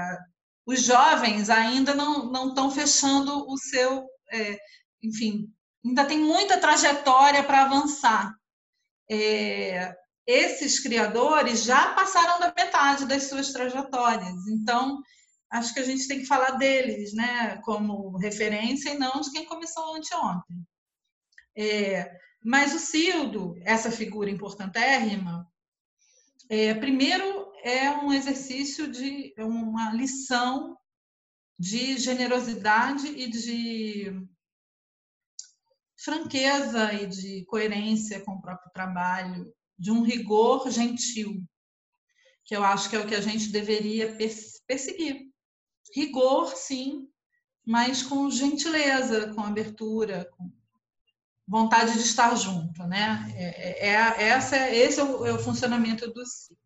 os jovens ainda não estão fechando o seu, é, enfim, ainda tem muita trajetória para avançar. É, esses criadores já passaram da metade das suas trajetórias, então acho que a gente tem que falar deles, né, como referência e não de quem começou anteontem. É, mas o Cildo, essa figura importantérrima, é, primeiro é um exercício de é uma lição de generosidade e de franqueza e de coerência com o próprio trabalho, de um rigor gentil, que eu acho que é o que a gente deveria perseguir. Rigor, sim, mas com gentileza, com abertura, com vontade de estar junto, né? É, é, é essa, esse é o, é o funcionamento do ciclo.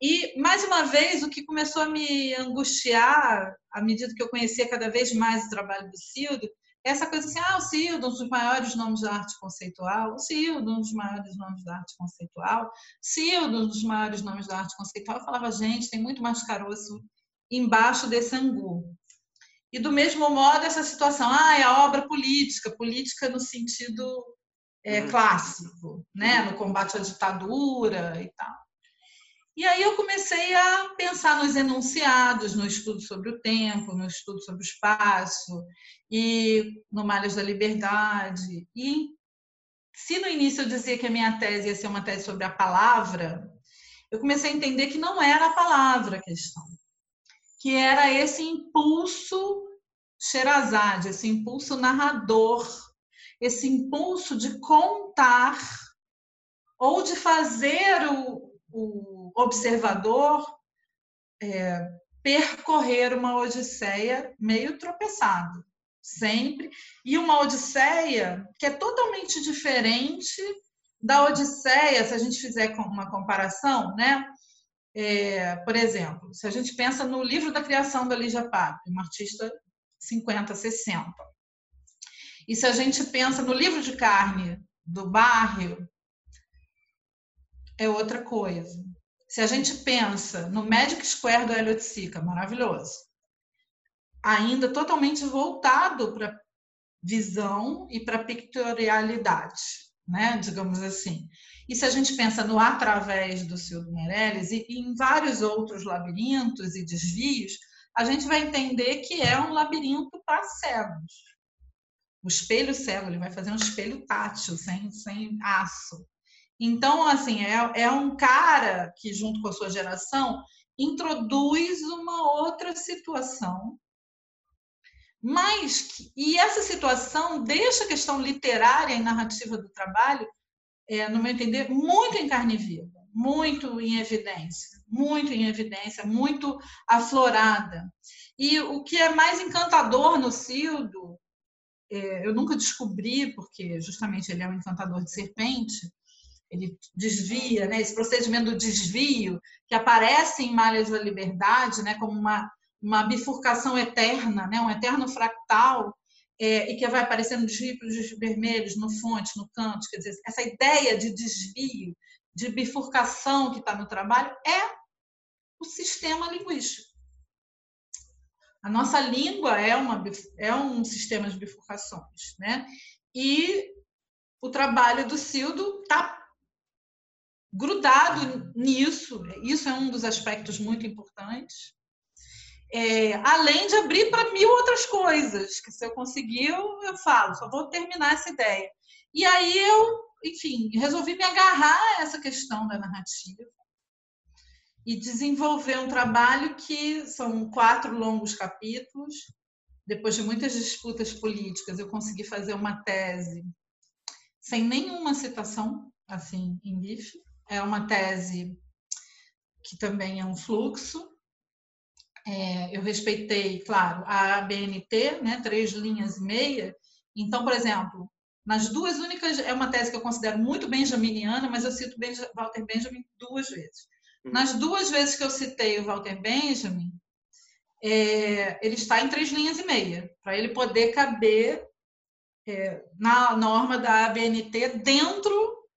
E, mais uma vez, o que começou a me angustiar, à medida que eu conhecia cada vez mais o trabalho do Cildo, é essa coisa assim, ah, o Cildo, um dos maiores nomes da arte conceitual, o Cildo, um dos maiores nomes da arte conceitual, Cildo, um dos maiores nomes da arte conceitual. Eu falava, gente, tem muito mais caroço embaixo desse angu. E, do mesmo modo, essa situação, ah, é a obra política, política no sentido é, uhum. clássico, né? no combate à ditadura e tal. E aí eu comecei a pensar nos enunciados, no estudo sobre o tempo, no estudo sobre o espaço, e no Malhas da Liberdade. E se no início eu dizia que a minha tese ia ser uma tese sobre a palavra, eu comecei a entender que não era a palavra a questão, que era esse impulso Sherazade, esse impulso narrador, esse impulso de contar ou de fazer o, o observador é, percorrer uma odisseia meio tropeçado, sempre, e uma odisseia que é totalmente diferente da odisseia, se a gente fizer uma comparação, né? É, por exemplo, se a gente pensa no livro da criação da Lígia Pape, uma artista 50, 60. E se a gente pensa no livro de carne do bairro, é outra coisa. Se a gente pensa no Magic Square do Elliot Sica, maravilhoso, ainda totalmente voltado para visão e para pictorialidade, né? digamos assim. E se a gente pensa no Através do Silvio Meirelles e, em vários outros labirintos e desvios, a gente vai entender que é um labirinto para cegos. O espelho cego, ele vai fazer um espelho tátil, sem, sem aço. Então, assim, é, é um cara que, junto com a sua geração, introduz uma outra situação mas, e essa situação deixa a questão literária e narrativa do trabalho, é, no meu entender, muito em carne viva muito em evidência, muito em evidência, muito aflorada. E o que é mais encantador no Cildo, é, eu nunca descobri, porque justamente ele é um encantador de serpente, ele desvia, né, esse procedimento do desvio, que aparece em Malhas da Liberdade, né, como uma, uma bifurcação eterna, né, um eterno fractal, é, e que vai aparecendo nos ricos vermelhos, no fonte, no canto, quer dizer, essa ideia de desvio, de bifurcação que está no trabalho é o sistema linguístico. A nossa língua é, uma, é um sistema de bifurcações, né? E o trabalho do Cildo está grudado nisso. Isso é um dos aspectos muito importantes. É, além de abrir para mil outras coisas, que se eu conseguir, eu, eu falo, só vou terminar essa ideia. E aí eu enfim, resolvi me agarrar a essa questão da narrativa e desenvolver um trabalho que são quatro longos capítulos. Depois de muitas disputas políticas, eu consegui fazer uma tese sem nenhuma citação, assim, em bife. É uma tese que também é um fluxo. É, eu respeitei, claro, a ABNT, né, três linhas e meia. Então, por exemplo, nas duas únicas, é uma tese que eu considero muito benjaminiana, mas eu cito Walter Benjamin duas vezes. Hum. Nas duas vezes que eu citei o Walter Benjamin, é, ele está em três linhas e meia, para ele poder caber é, na norma da ABNT dentro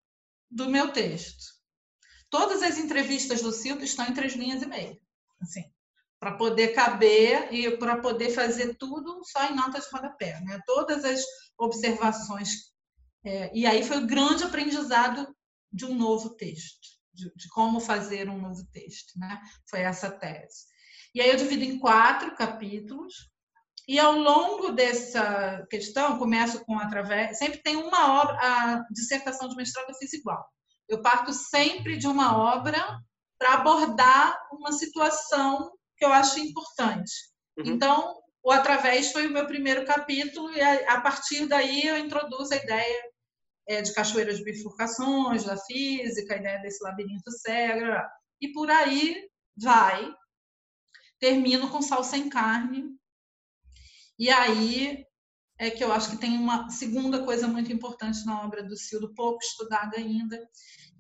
do meu texto. Todas as entrevistas do Cildo estão em três linhas e meia, assim, para poder caber e para poder fazer tudo só em notas de rodapé. Né? Todas as observações. É, e aí foi o grande aprendizado de um novo texto, de, de, como fazer um novo texto, né? Foi essa tese. E aí eu divido em quatro capítulos, e ao longo dessa questão, começo com através. Sempre tem uma obra, a dissertação de mestrado eu fiz igual. Eu parto sempre de uma obra para abordar uma situação que eu acho importante. Uhum. Então, o Através foi o meu primeiro capítulo, e a, a partir daí eu introduzo a ideia é, de cachoeiras de bifurcações, da física, a ideia desse labirinto cego, e por aí vai. Termino com Sal Sem Carne. E aí é que eu acho que tem uma segunda coisa muito importante na obra do Cildo, pouco estudada ainda,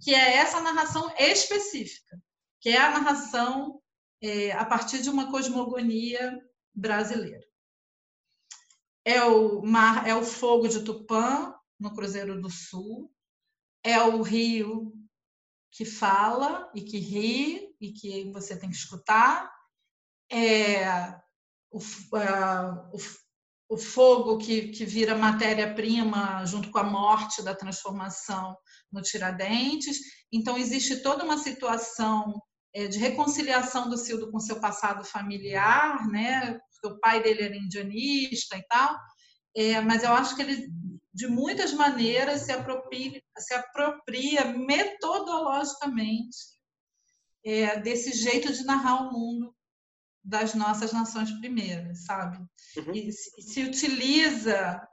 que é essa narração específica, que é a narração é, a partir de uma cosmogonia brasileira. É o mar, é o fogo de Tupã no Cruzeiro do Sul, é o rio que fala e que ri e que você tem que escutar, é o, uh, o o fogo que, que vira matéria-prima junto com a morte da transformação no Tiradentes. Então, existe toda uma situação é, de reconciliação do Cildo com seu passado familiar, né? porque o pai dele era indianista e tal, é, mas eu acho que ele, de muitas maneiras, se apropria, se apropria metodologicamente é, desse jeito de narrar o mundo das nossas nações primeiras, sabe? Uhum. E se, se, utiliza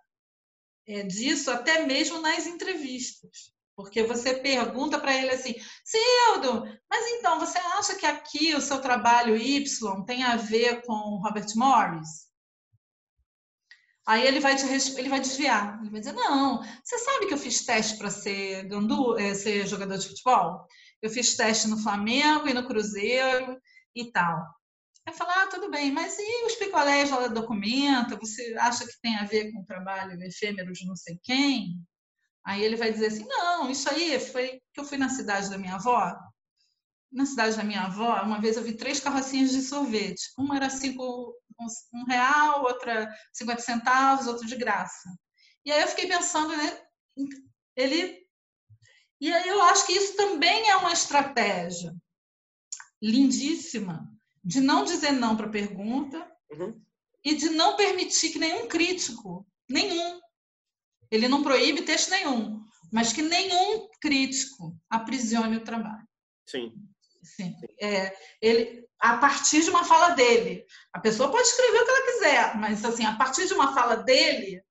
é, disso até mesmo nas entrevistas. Porque você pergunta para ele assim, Cildo, mas então você acha que aqui o seu trabalho Y tem a ver com Robert Morris? Aí ele vai, te, ele vai desviar, ele vai dizer, não, você sabe que eu fiz teste para ser, é, ser jogador de futebol? Eu fiz teste no Flamengo e no Cruzeiro e tal. Aí fala, ah, tudo bem, mas e os picolés lá documento? Você acha que tem a ver com o trabalho efêmero de não sei quem? Aí ele vai dizer assim, não, isso aí foi que eu fui na cidade da minha avó. Na cidade da minha avó, uma vez eu vi três carrocinhas de sorvete. Uma era cinco, um real, outra 50 centavos, outra de graça. E aí eu fiquei pensando, né? Ele. E aí eu acho que isso também é uma estratégia lindíssima de não dizer não para a pergunta uhum. e de não permitir que nenhum crítico, nenhum, ele não proíbe texto nenhum, mas que nenhum crítico aprisione o trabalho. Sim. Sim. É, ele, a partir de uma fala dele. A pessoa pode escrever o que ela quiser, mas assim, a partir de uma fala dele,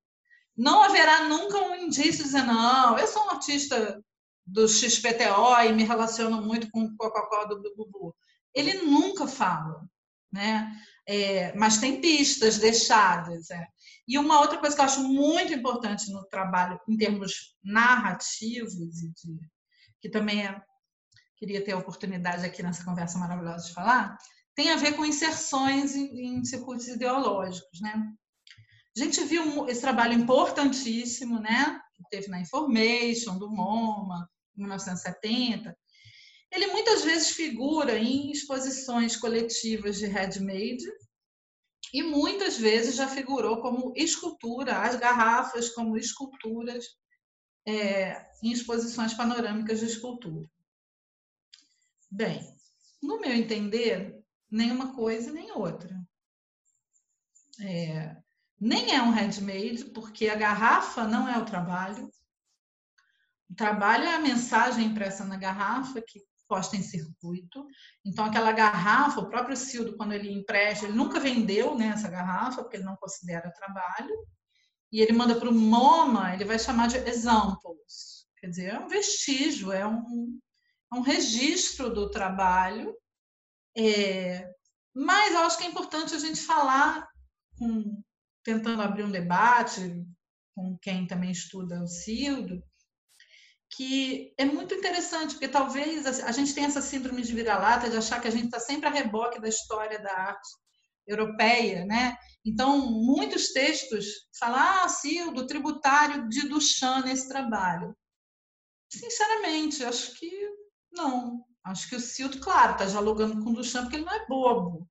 não haverá nunca um indício dizendo, não, eu sou um artista do XPTO e me relaciono muito com o Coca-Cola do Bubu ele nunca fala, né? É, mas tem pistas deixadas. É. E uma outra coisa que eu acho muito importante no trabalho, em termos narrativos, e de, que também é, queria ter a oportunidade aqui nessa conversa maravilhosa de falar, tem a ver com inserções em, em circuitos ideológicos. Né? A gente viu esse trabalho importantíssimo né, que teve na Information, do MoMA, em 1970, ele muitas vezes figura em exposições coletivas de handmade e muitas vezes já figurou como escultura, as garrafas como esculturas é, em exposições panorâmicas de escultura. Bem, no meu entender, nenhuma coisa nem outra. É, nem é um handmade, porque a garrafa não é o trabalho. O trabalho é a mensagem impressa na garrafa, que posta em circuito. Então, aquela garrafa, o próprio Cildo, quando ele empresta, ele nunca vendeu né, essa garrafa, porque ele não considera trabalho. E ele manda para o MoMA, ele vai chamar de examples. Quer dizer, é um vestígio, é um, é um registro do trabalho. É, mas eu acho que é importante a gente falar, com, tentando abrir um debate com quem também estuda o Cildo, que é muito interessante, porque talvez a gente tenha essa síndrome de vira-lata de achar que a gente está sempre a reboque da história da arte europeia, né? Então, muitos textos falam, ah, sim, do tributário de Duchamp nesse trabalho. Sinceramente, acho que não. Acho que o Cilto, claro, está dialogando com o Duchamp porque ele não é bobo.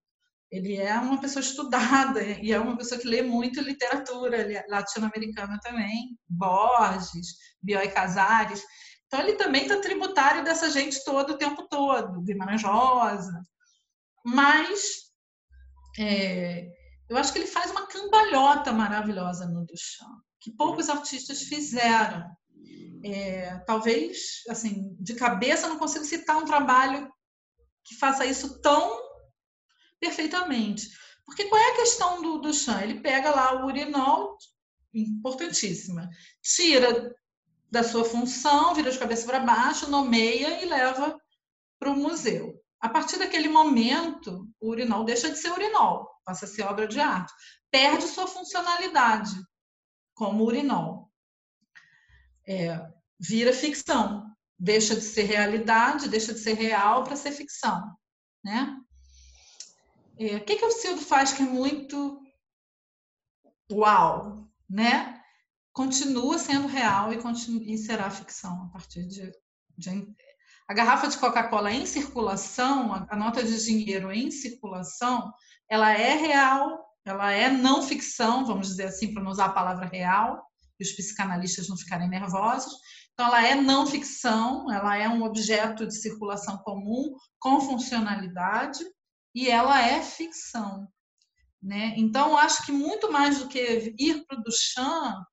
Ele é uma pessoa estudada [LAUGHS] e é uma pessoa que lê muito literatura é latino-americana também, Borges, Bioy Casares. Então ele também está tributário dessa gente toda o tempo todo, Guimarães Rosa. Mas é, eu acho que ele faz uma cambalhota maravilhosa no Duchamp, que poucos artistas fizeram. É, talvez, assim, de cabeça não consigo citar um trabalho que faça isso tão perfeitamente. Porque qual é a questão do, do Chan? Ele pega lá o urinol, importantíssima, tira da sua função, vira de cabeça para baixo, nomeia e leva para o museu. A partir daquele momento, o urinol deixa de ser urinol, passa a ser obra de arte, perde sua funcionalidade como urinol. É, vira ficção, deixa de ser realidade, deixa de ser real para ser ficção, né? É, o que, que o Cildo faz que é muito uau, né? Continua sendo real e, continua, e será ficção a partir de, de a garrafa de Coca-Cola em circulação, a nota de dinheiro em circulação, ela é real, ela é não ficção, vamos dizer assim, para não usar a palavra real, e os psicanalistas não ficarem nervosos. Então, ela é não ficção, ela é um objeto de circulação comum com funcionalidade e ela é ficção. Né? Então, acho que muito mais do que ir para o Duchamp,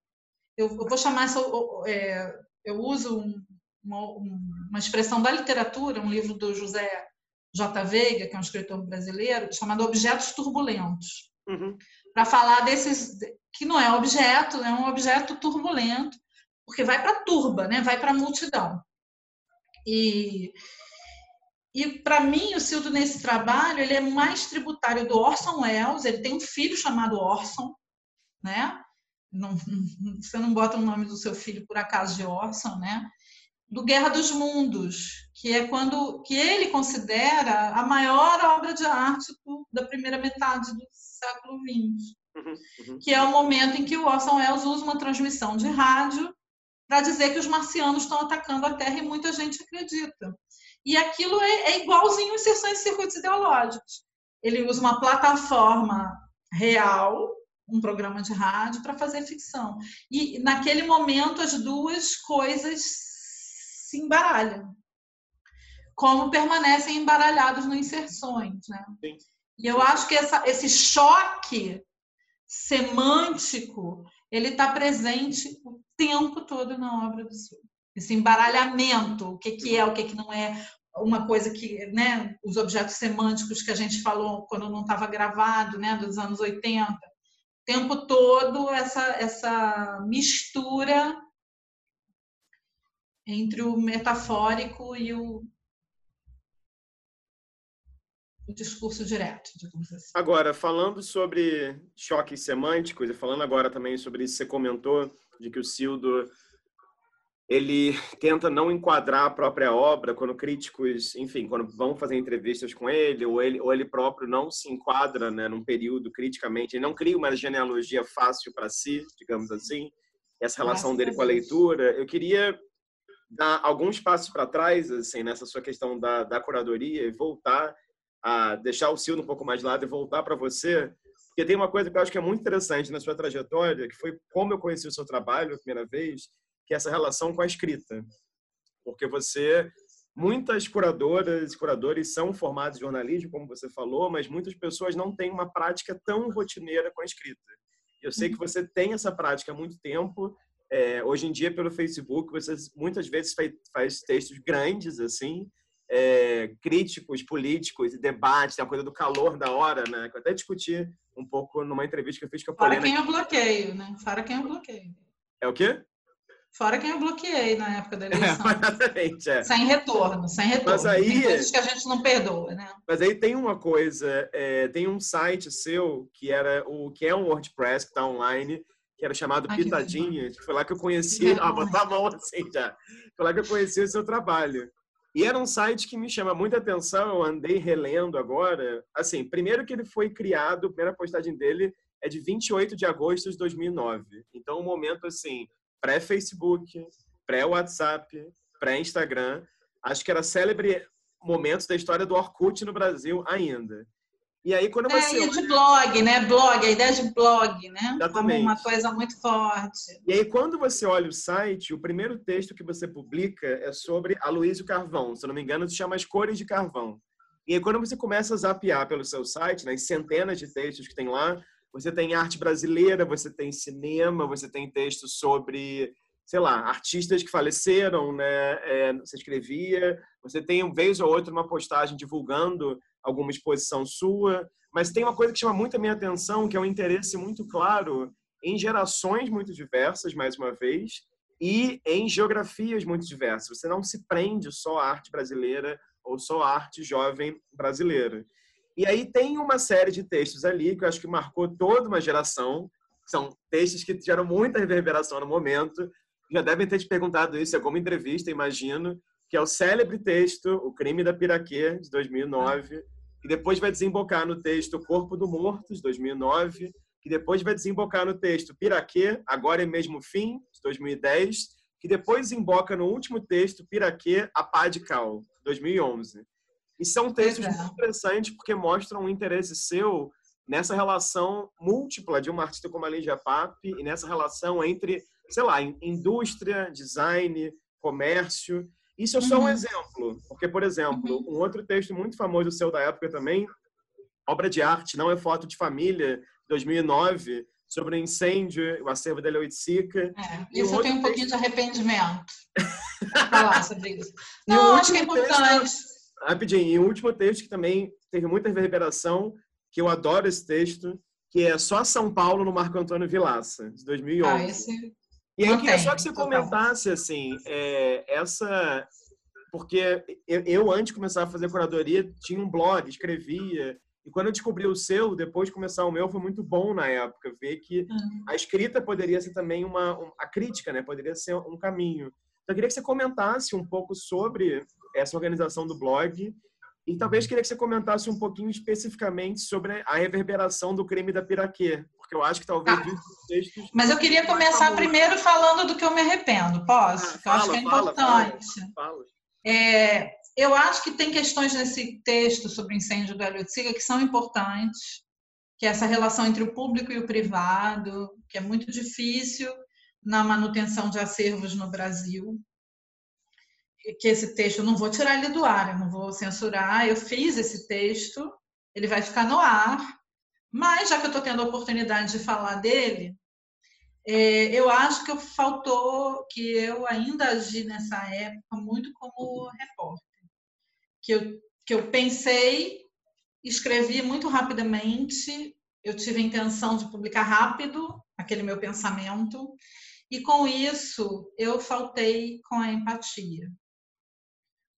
eu, eu vou chamar essa. É, eu uso um, uma, uma, expressão da literatura, um livro do José J. Veiga, que é um escritor brasileiro, chamado Objetos Turbulentos. Uhum. Para falar desses. que não é objeto, é um objeto turbulento, porque vai para a turba, né? vai para a multidão. E, e para mim, o Cildo, nesse trabalho, ele é mais tributário do Orson Welles, ele tem um filho chamado Orson, né? Não, [LAUGHS] você não bota o nome do seu filho por acaso de Orson, né? Do Guerra dos Mundos, que é quando que ele considera a maior obra de arte da primeira metade do século XX, uhum, uhum. que é o momento em que o Orson Welles usa uma transmissão de rádio para dizer que os marcianos estão atacando a Terra e muita gente acredita. E aquilo é, é igualzinho inserções de circuitos ideológicos. Ele usa uma plataforma real, um programa de rádio, para fazer ficção. E naquele momento as duas coisas se embaralham. Como permanecem embaralhados no inserções. Né? Sim. E eu acho que essa, esse choque semântico ele está presente o tempo todo na obra do Silvio esse embaralhamento, o que, que é, o que, que não é, uma coisa que, né, os objetos semânticos que a gente falou quando não estava gravado, né, dos anos 80, o tempo todo essa, essa mistura entre o metafórico e o, o discurso direto, digamos assim. Agora, falando sobre choques semânticos e falando agora também sobre isso você comentou, de que o Sildo ele tenta não enquadrar a própria obra quando críticos, enfim, quando vão fazer entrevistas com ele, ou ele, ou ele próprio não se enquadra né, num período criticamente, ele não cria uma genealogia fácil para si, digamos assim, essa relação dele com a leitura. Eu queria dar alguns passos para trás, assim, nessa sua questão da, da curadoria e voltar a deixar o Silvio um pouco mais de lado e voltar para você, porque tem uma coisa que eu acho que é muito interessante na sua trajetória, que foi como eu conheci o seu trabalho a primeira vez, que é essa relação com a escrita. Porque você, muitas curadoras e curadores são formados em jornalismo, como você falou, mas muitas pessoas não têm uma prática tão rotineira com a escrita. Eu sei que você tem essa prática há muito tempo. É, hoje em dia, pelo Facebook, você muitas vezes faz, textos grandes, assim, é, críticos, políticos debates, tem a coisa do calor da hora, né? Que eu até discuti um pouco numa entrevista que eu fiz com a Paulina. Para quem eu bloqueio, né? Para quem eu bloqueio. É o quê? Fora quem eu bloqueei na época da [LAUGHS] eleição. É, exatamente, é. Sem retorno, sem retorno. Mas aí, tem coisas que a gente não perdoa, né? Mas aí tem uma coisa, é, tem um site seu que era o que é um WordPress que está online, que era chamado Ai, Pitadinha, que, foi lá que eu conheci, [LAUGHS] ah, botar a mão assim já. Foi lá que eu conheci o seu trabalho. E era um site que me chama muita atenção, eu andei relendo agora. Assim, primeiro que ele foi criado, a primeira postagem dele é de 28 de agosto de 2009. Então, um momento assim, pré-Facebook, pré-WhatsApp, pré-Instagram. Acho que era célebre momentos da história do Orkut no Brasil ainda. E aí, quando você. É, e de blog, né? Blog, a ideia de blog, né? Exatamente. Como uma coisa muito forte. E aí, quando você olha o site, o primeiro texto que você publica é sobre Aloysio Carvão. Se eu não me engano, se chama As Cores de Carvão. E aí, quando você começa a zapear pelo seu site, nas né, centenas de textos que tem lá, você tem arte brasileira, você tem cinema, você tem textos sobre sei lá, artistas que faleceram, né? É, você escrevia, você tem um vez ou outra uma postagem divulgando alguma exposição sua, mas tem uma coisa que chama muito a minha atenção, que é um interesse muito claro em gerações muito diversas, mais uma vez, e em geografias muito diversas. Você não se prende só à arte brasileira ou só à arte jovem brasileira. E aí tem uma série de textos ali que eu acho que marcou toda uma geração. São textos que geram muita reverberação no momento. Já devem ter te perguntado isso em alguma entrevista, imagino, que é o célebre texto O Crime da Piraquê, de 2009, que depois vai desembocar no texto O Corpo do Morto, de 2009, que depois vai desembocar no texto Piraquê, Agora é Mesmo Fim, de 2010, que depois desemboca no último texto Piraquê, A Pá de Cal, 2011. E são textos muito interessantes porque mostram um interesse seu nessa relação múltipla de uma artista como a Lígia Pape e nessa relação entre, sei lá, indústria, design, comércio. Isso é só uhum. um exemplo, porque, por exemplo, uhum. um outro texto muito famoso seu da época também, obra de arte, não é foto de família, 2009, sobre o incêndio, o acervo da Leoitzica. É, isso um eu tenho um pouquinho de arrependimento falar sobre isso. [LAUGHS] Não, acho que é importante. Texto, rapidinho, e um último texto que também teve muita reverberação, que eu adoro esse texto, que é Só São Paulo no Marco Antônio Vilaça, de 2011. Ah, esse... E aí eu queria só que você comentasse, assim, é, essa... Porque eu, eu, antes de começar a fazer curadoria, tinha um blog, escrevia, e quando eu descobri o seu, depois de começar o meu, foi muito bom na época ver que uhum. a escrita poderia ser também uma, a crítica, né? Poderia ser um caminho. Então, eu queria que você comentasse um pouco sobre essa organização do blog. E talvez queria que você comentasse um pouquinho especificamente sobre a reverberação do crime da Piraquê, porque eu acho que talvez ah, textos... Mas eu queria começar primeiro falando do que eu me arrependo, posso? Ah, fala, eu acho que é importante. Fala, fala. É, eu acho que tem questões nesse texto sobre o incêndio do Hélio Siga que são importantes, que é essa relação entre o público e o privado, que é muito difícil na manutenção de acervos no Brasil que esse texto, eu não vou tirar ele do ar, eu não vou censurar, eu fiz esse texto, ele vai ficar no ar, mas já que eu estou tendo a oportunidade de falar dele, é, eu acho que faltou, que eu ainda agi nessa época muito como repórter, que eu, que eu pensei, escrevi muito rapidamente, eu tive a intenção de publicar rápido aquele meu pensamento, e com isso eu faltei com a empatia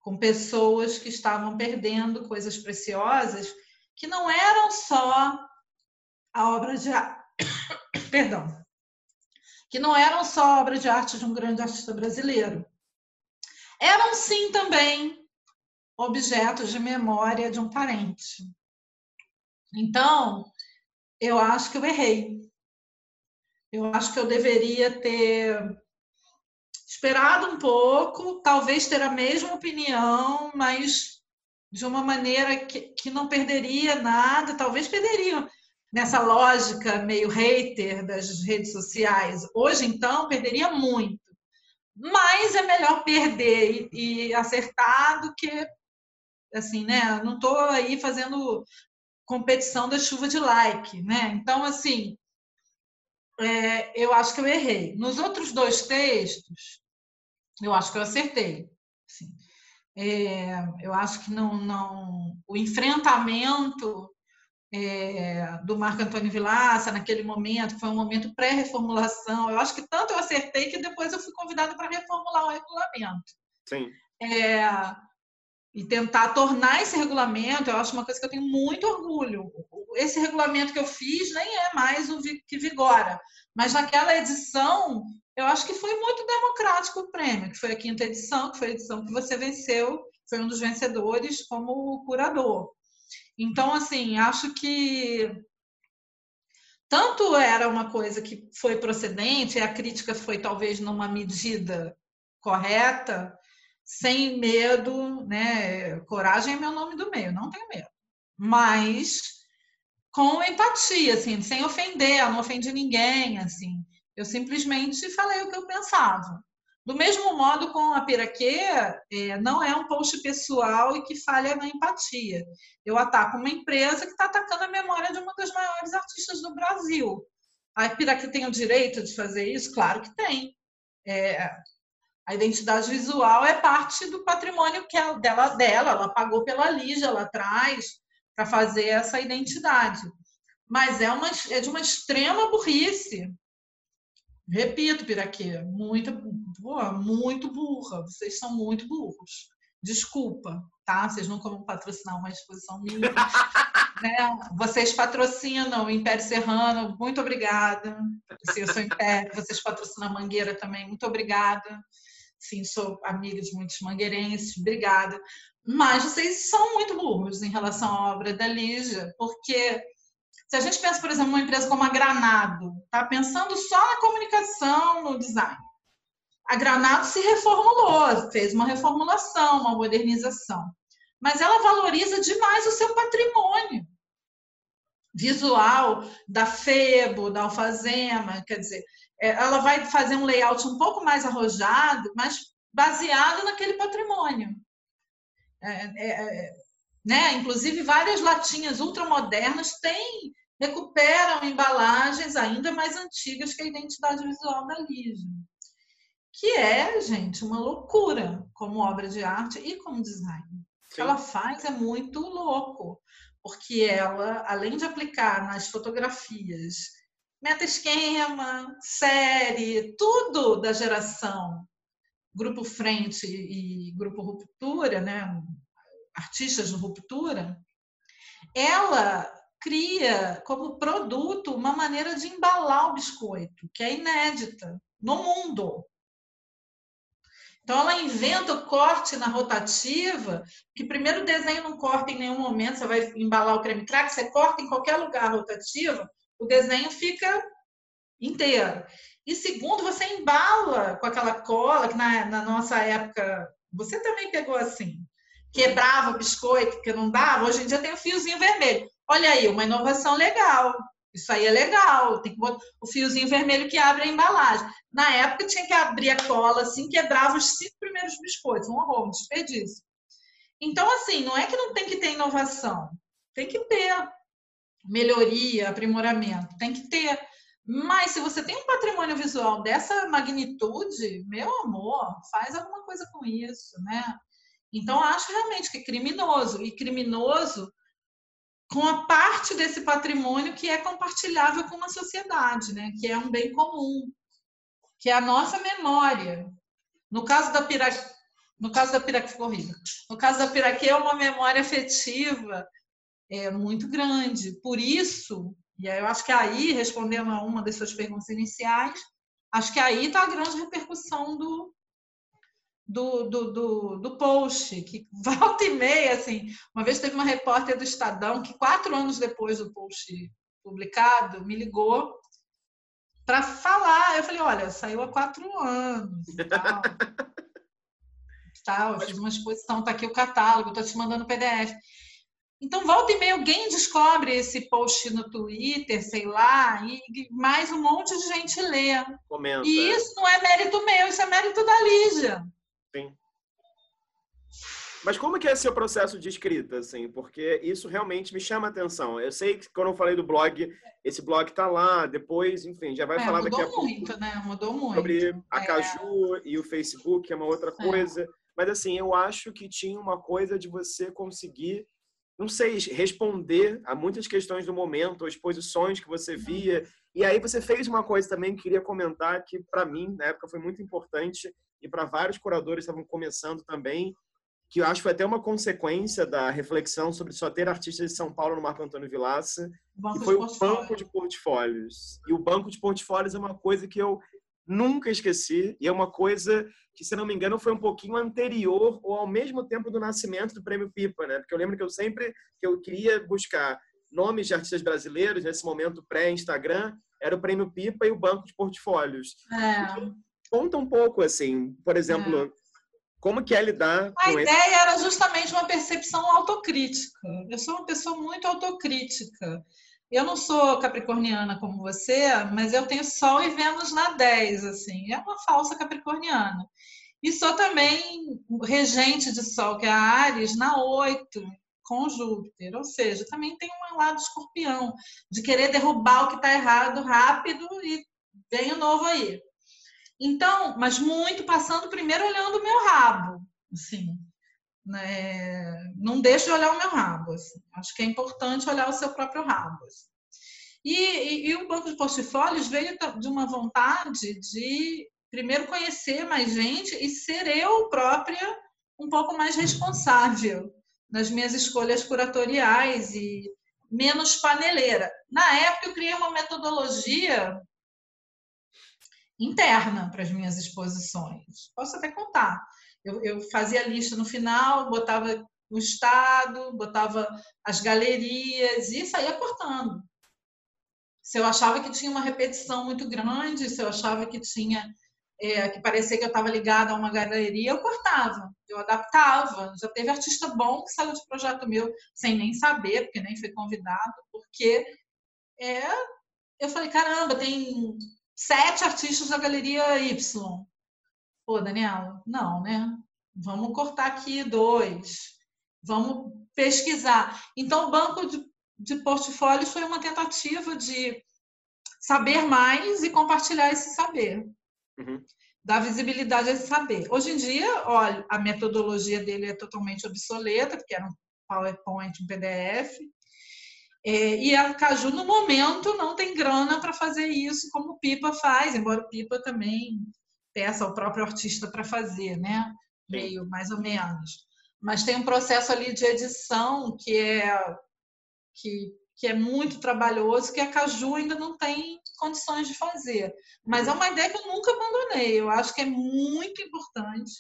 com pessoas que estavam perdendo coisas preciosas que não eram só a obra de [COUGHS] perdão, que não eram só obra de arte de um grande artista brasileiro. Eram sim também objetos de memória de um parente. Então, eu acho que eu errei. Eu acho que eu deveria ter esperado um pouco, talvez ter a mesma opinião, mas de uma maneira que, que não perderia nada, talvez perderia nessa lógica meio hater das redes sociais. Hoje, então, perderia muito. Mas é melhor perder e, e acertar do que, assim, né? Não estou aí fazendo competição da chuva de like, né? Então, assim, é, eu acho que eu errei. Nos outros dois textos, eu acho que eu acertei. Assim. É, eu acho que não, não o enfrentamento é, do Marco Antônio Vilaça naquele momento foi um momento pré-reformulação. Eu acho que tanto eu acertei que depois eu fui convidada para reformular o regulamento. Sim. É, e tentar tornar esse regulamento, eu acho uma coisa que eu tenho muito orgulho. Esse regulamento que eu fiz nem é mais o que vigora, mas naquela edição eu acho que foi muito democrático o prêmio, que foi a quinta edição, que foi a edição que você venceu, foi um dos vencedores como curador. Então, assim, acho que tanto era uma coisa que foi procedente, a crítica foi talvez numa medida correta, sem medo, né? Coragem é meu nome do meio, não tenho medo. Mas com empatia, assim, sem ofender, eu não ofendi ninguém, assim. Eu simplesmente falei o que eu pensava. Do mesmo modo, com a Piraquê, é, não é um post pessoal e que falha na empatia. Eu ataco uma empresa que está atacando a memória de uma das maiores artistas do Brasil. A Piraquê tem o direito de fazer isso? Claro que tem. É, a identidade visual é parte do patrimônio que ela, dela, dela, ela pagou pela Lígia lá atrás para fazer essa identidade. Mas é, uma, é de uma extrema burrice. Repito, Piraquê, muito, muito burra. Vocês são muito burros. Desculpa, tá? Vocês não como patrocinar uma exposição minha. [LAUGHS] né? Vocês patrocinam o Império Serrano, muito obrigada. Se eu sou Império, vocês patrocinam a Mangueira também, muito obrigada. Sim, sou amiga de muitos mangueirenses, obrigada. Mas vocês são muito burros em relação à obra da Lígia, porque se a gente pensa, por exemplo, numa empresa como a Granado, tá pensando só na comunicação, no design. A Granado se reformulou, fez uma reformulação, uma modernização. Mas ela valoriza demais o seu patrimônio visual da Febo, da Alfazema, quer dizer, ela vai fazer um layout um pouco mais arrojado, mas baseado naquele patrimônio. É, é, é, né? Inclusive, várias latinhas ultramodernas têm, recuperam embalagens ainda mais antigas que a identidade visual da Lígia. Que é, gente, uma loucura como obra de arte e como design. O que ela faz é muito louco, porque ela, além de aplicar nas fotografias meta-esquema, série, tudo da geração Grupo Frente e Grupo Ruptura, né? artistas de ruptura, ela cria como produto uma maneira de embalar o biscoito, que é inédita no mundo. Então, ela inventa o corte na rotativa, que primeiro o desenho não corta em nenhum momento, você vai embalar o creme crack, você corta em qualquer lugar a rotativa, o desenho fica inteiro. E segundo, você embala com aquela cola, que na, na nossa época, você também pegou assim, quebrava o biscoito, que não dava, hoje em dia tem o fiozinho vermelho. Olha aí, uma inovação legal. Isso aí é legal. Tem que botar o fiozinho vermelho que abre a embalagem. Na época tinha que abrir a cola assim, quebrava os cinco primeiros biscoitos. Um horror, um desperdício. Então, assim, não é que não tem que ter inovação. Tem que ter melhoria, aprimoramento. Tem que ter. Mas se você tem um patrimônio visual dessa magnitude, meu amor, faz alguma coisa com isso, né? Então, acho realmente que é criminoso. E criminoso com a parte desse patrimônio que é compartilhável com uma sociedade, né? que é um bem comum, que é a nossa memória. No caso da Piraquê, no caso da Piraquê corrida, no caso da Piraquê é uma memória afetiva é, muito grande. Por isso, e eu acho que aí, respondendo a uma das suas perguntas iniciais, acho que aí está a grande repercussão do, do, do, do, do, post, que [LAUGHS] volta e meia, assim, uma vez teve uma repórter do Estadão que quatro anos depois do post publicado, me ligou para falar. Eu falei, olha, saiu há quatro anos. Tal. [LAUGHS] tal, eu fiz uma exposição, tá aqui o catálogo, estou te mandando PDF. Então, volta e meia, alguém descobre esse post no Twitter, sei lá, e mais um monte de gente lê. Comenta. E isso não é mérito meu, isso é mérito da Lígia. Sim. Mas como que é seu processo de escrita, assim? Porque isso realmente me chama a atenção. Eu sei que quando eu falei do blog, esse blog tá lá, depois, enfim, já vai é, falar daqui a pouco. Mudou muito, né? Mudou muito. Sobre a é. Caju e o Facebook, que é uma outra é. coisa. É. Mas, assim, eu acho que tinha uma coisa de você conseguir, não sei, responder a muitas questões do momento, as posições que você via. E aí você fez uma coisa também que queria comentar, que para mim, na época, foi muito importante, e para vários curadores que estavam começando também, que eu acho que foi até uma consequência da reflexão sobre só ter artistas de São Paulo no Marco Antônio Vilaça, que foi o banco de portfólios. E o banco de portfólios é uma coisa que eu nunca esqueci, e é uma coisa que, se não me engano, foi um pouquinho anterior ou ao mesmo tempo do nascimento do Prêmio Pipa, né? Porque eu lembro que eu sempre que eu queria buscar nomes de artistas brasileiros nesse momento pré-Instagram, era o Prêmio Pipa e o banco de portfólios. É. Então, conta um pouco, assim, por exemplo, é. como que é lidar A ideia esse... era justamente uma percepção autocrítica. Eu sou uma pessoa muito autocrítica. Eu não sou capricorniana como você, mas eu tenho Sol e Vênus na 10, assim. É uma falsa capricorniana. E sou também regente de Sol, que é a Ares, na 8, com Júpiter. Ou seja, também tem um lado escorpião, de querer derrubar o que está errado rápido e vem o novo aí. Então, mas muito passando primeiro olhando o meu rabo, assim. Né? Não deixe de olhar o meu rabo. Assim. Acho que é importante olhar o seu próprio rabo. Assim. E, e, e, o banco de portfólios veio de uma vontade de primeiro conhecer mais gente e ser eu própria um pouco mais responsável nas minhas escolhas curatoriais e menos paneleira. Na época, eu criei uma metodologia interna para as minhas exposições. Posso até contar. Eu, eu fazia a lista no final, botava o estado, botava as galerias e saía cortando. Se eu achava que tinha uma repetição muito grande, se eu achava que tinha é, que parecia que eu estava ligada a uma galeria, eu cortava, eu adaptava. Já teve artista bom que saiu de projeto meu sem nem saber, porque nem foi convidado, porque é, eu falei, caramba, tem sete artistas da galeria Y. Pô, Daniela, não, né? Vamos cortar aqui dois. Vamos pesquisar. Então, o banco de, de portfólios foi uma tentativa de saber mais e compartilhar esse saber. Uhum. Dar visibilidade a esse saber. Hoje em dia, olha, a metodologia dele é totalmente obsoleta, porque era um PowerPoint, um PDF. É, e a Caju, no momento, não tem grana para fazer isso como o Pipa faz, embora o Pipa também peça ao próprio artista para fazer, né? Meio, mais ou menos. Mas tem um processo ali de edição que é, que, que é muito trabalhoso, que a Caju ainda não tem condições de fazer. Mas é uma ideia que eu nunca abandonei. Eu acho que é muito importante.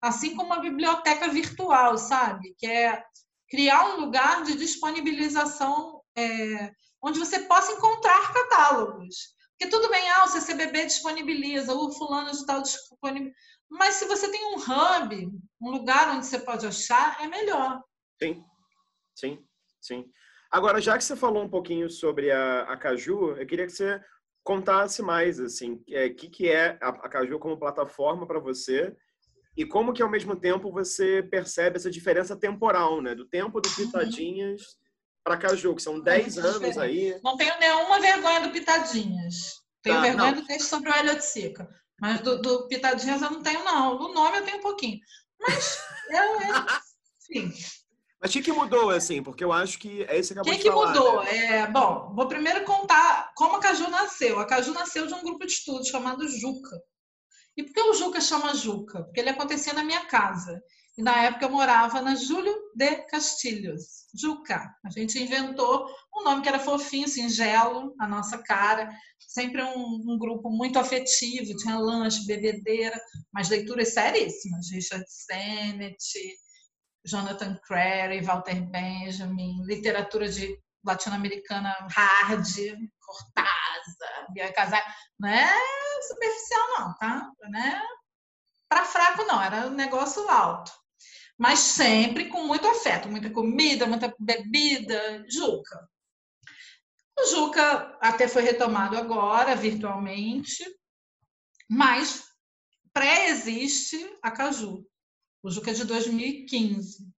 Assim como a biblioteca virtual, sabe? Que é criar um lugar de disponibilização é, onde você possa encontrar catálogos. Porque tudo bem, ah, o CCBB disponibiliza, o fulano de tal disponibiliza. Mas se você tem um hub, um lugar onde você pode achar, é melhor. Sim, sim, sim. Agora, já que você falou um pouquinho sobre a, a Caju, eu queria que você contasse mais, assim, o é, que, que é a, a Caju como plataforma para você e como que, ao mesmo tempo, você percebe essa diferença temporal, né? Do tempo do Pitadinhas para Caju, que são 10 anos aí. Não tenho nenhuma vergonha do Pitadinhas. Tenho tá, vergonha não. do texto sobre o Hélio de Sica. Mas do, do, Pitadinhas eu não tenho, não. Do nome eu tenho um pouquinho. Mas eu, eu enfim. Mas o que, que mudou, assim? Porque eu acho que é esse que acabou que de falar. O que mudou? Né? É, bom, vou primeiro contar como a Caju nasceu. A Caju nasceu de um grupo de estudos chamado Juca. E por que o Juca chama Juca? Porque ele acontecia na minha casa. E na época eu morava na Júlio de Castilhos. Juca. A gente inventou um nome que era fofinho, singelo, a nossa cara. Sempre um, um grupo muito afetivo, tinha lanche, bebedeira, mas leituras seríssimas. Richard Sennett, Jonathan Crary, Walter Benjamin, literatura de latino-americana hard, Cortázar, Bia Casar. Não é superficial, não, tá? Não é para fraco, não. Era um negócio alto. Mas sempre com muito afeto, muita comida, muita bebida. Juca. O Juca até foi retomado agora, virtualmente, mas pré-existe a Caju. O Juca é de 2015.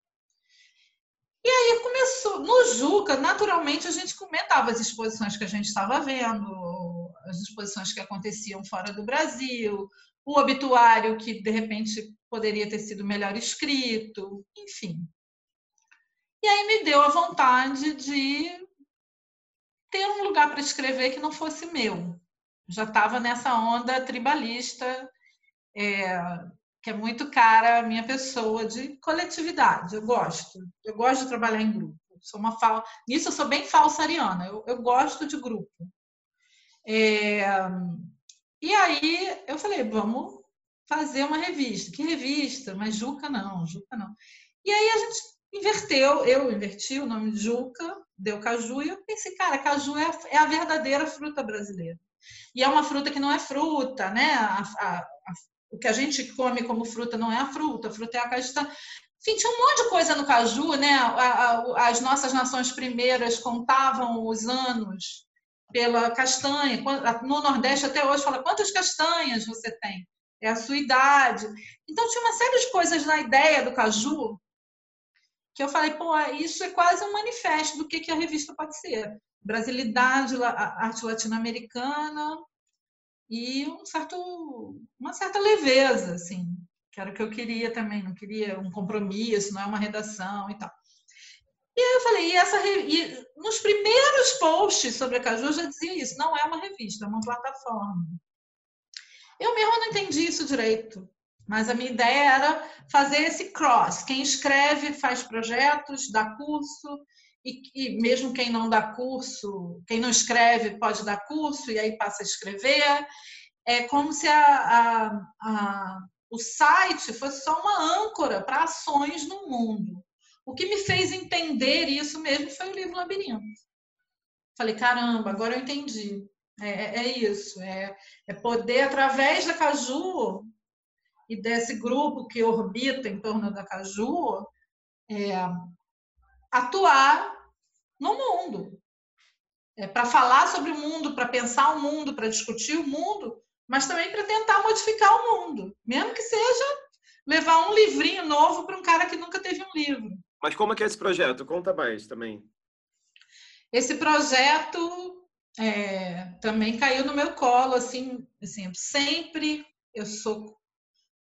E aí começou, no Juca, naturalmente a gente comentava as exposições que a gente estava vendo, as exposições que aconteciam fora do Brasil, o obituário que de repente poderia ter sido melhor escrito, enfim. E aí me deu a vontade de ter um lugar para escrever que não fosse meu. Já estava nessa onda tribalista, é, que é muito cara a minha pessoa de coletividade. Eu gosto. Eu gosto de trabalhar em grupo. Sou uma fal... Nisso eu sou bem falsariana. Eu, eu gosto de grupo. É... E aí eu falei, vamos fazer uma revista. Que revista? Mas Juca não, Juca não. E aí a gente inverteu, eu inverti o nome de Juca, deu caju, e eu pensei, cara, caju é a, é a verdadeira fruta brasileira. E é uma fruta que não é fruta, né? A, a, o que a gente come como fruta não é a fruta, a fruta é a castanha. Enfim, tinha um monte de coisa no caju, né? As nossas nações primeiras contavam os anos pela castanha. No Nordeste até hoje fala quantas castanhas você tem? É a sua idade. Então tinha uma série de coisas na ideia do caju que eu falei, pô, isso é quase um manifesto do que, que a revista pode ser. Brasilidade, arte latino-americana, e um certo, uma certa leveza, assim, que era o que eu queria também, não queria um compromisso, não é uma redação e tal. E aí eu falei, e essa e nos primeiros posts sobre a Caju eu já dizia isso, não é uma revista, é uma plataforma. Eu mesmo não entendi isso direito, mas a minha ideia era fazer esse cross. Quem escreve faz projetos, dá curso, e, e, mesmo quem não dá curso, quem não escreve pode dar curso e aí passa a escrever. É como se a, a, a, o site fosse só uma âncora para ações no mundo. O que me fez entender isso mesmo foi o livro Labirinto. Falei, caramba, agora eu entendi. É, é, é isso, é, é poder, através da Caju e desse grupo que orbita em torno da Caju, é, atuar no mundo. É, para falar sobre o mundo, para pensar o mundo, para discutir o mundo, mas também para tentar modificar o mundo, mesmo que seja levar um livrinho novo para um cara que nunca teve um livro. Mas como é que é esse projeto? Conta mais também. Esse projeto é, também caiu no meu colo, assim, assim, sempre eu sou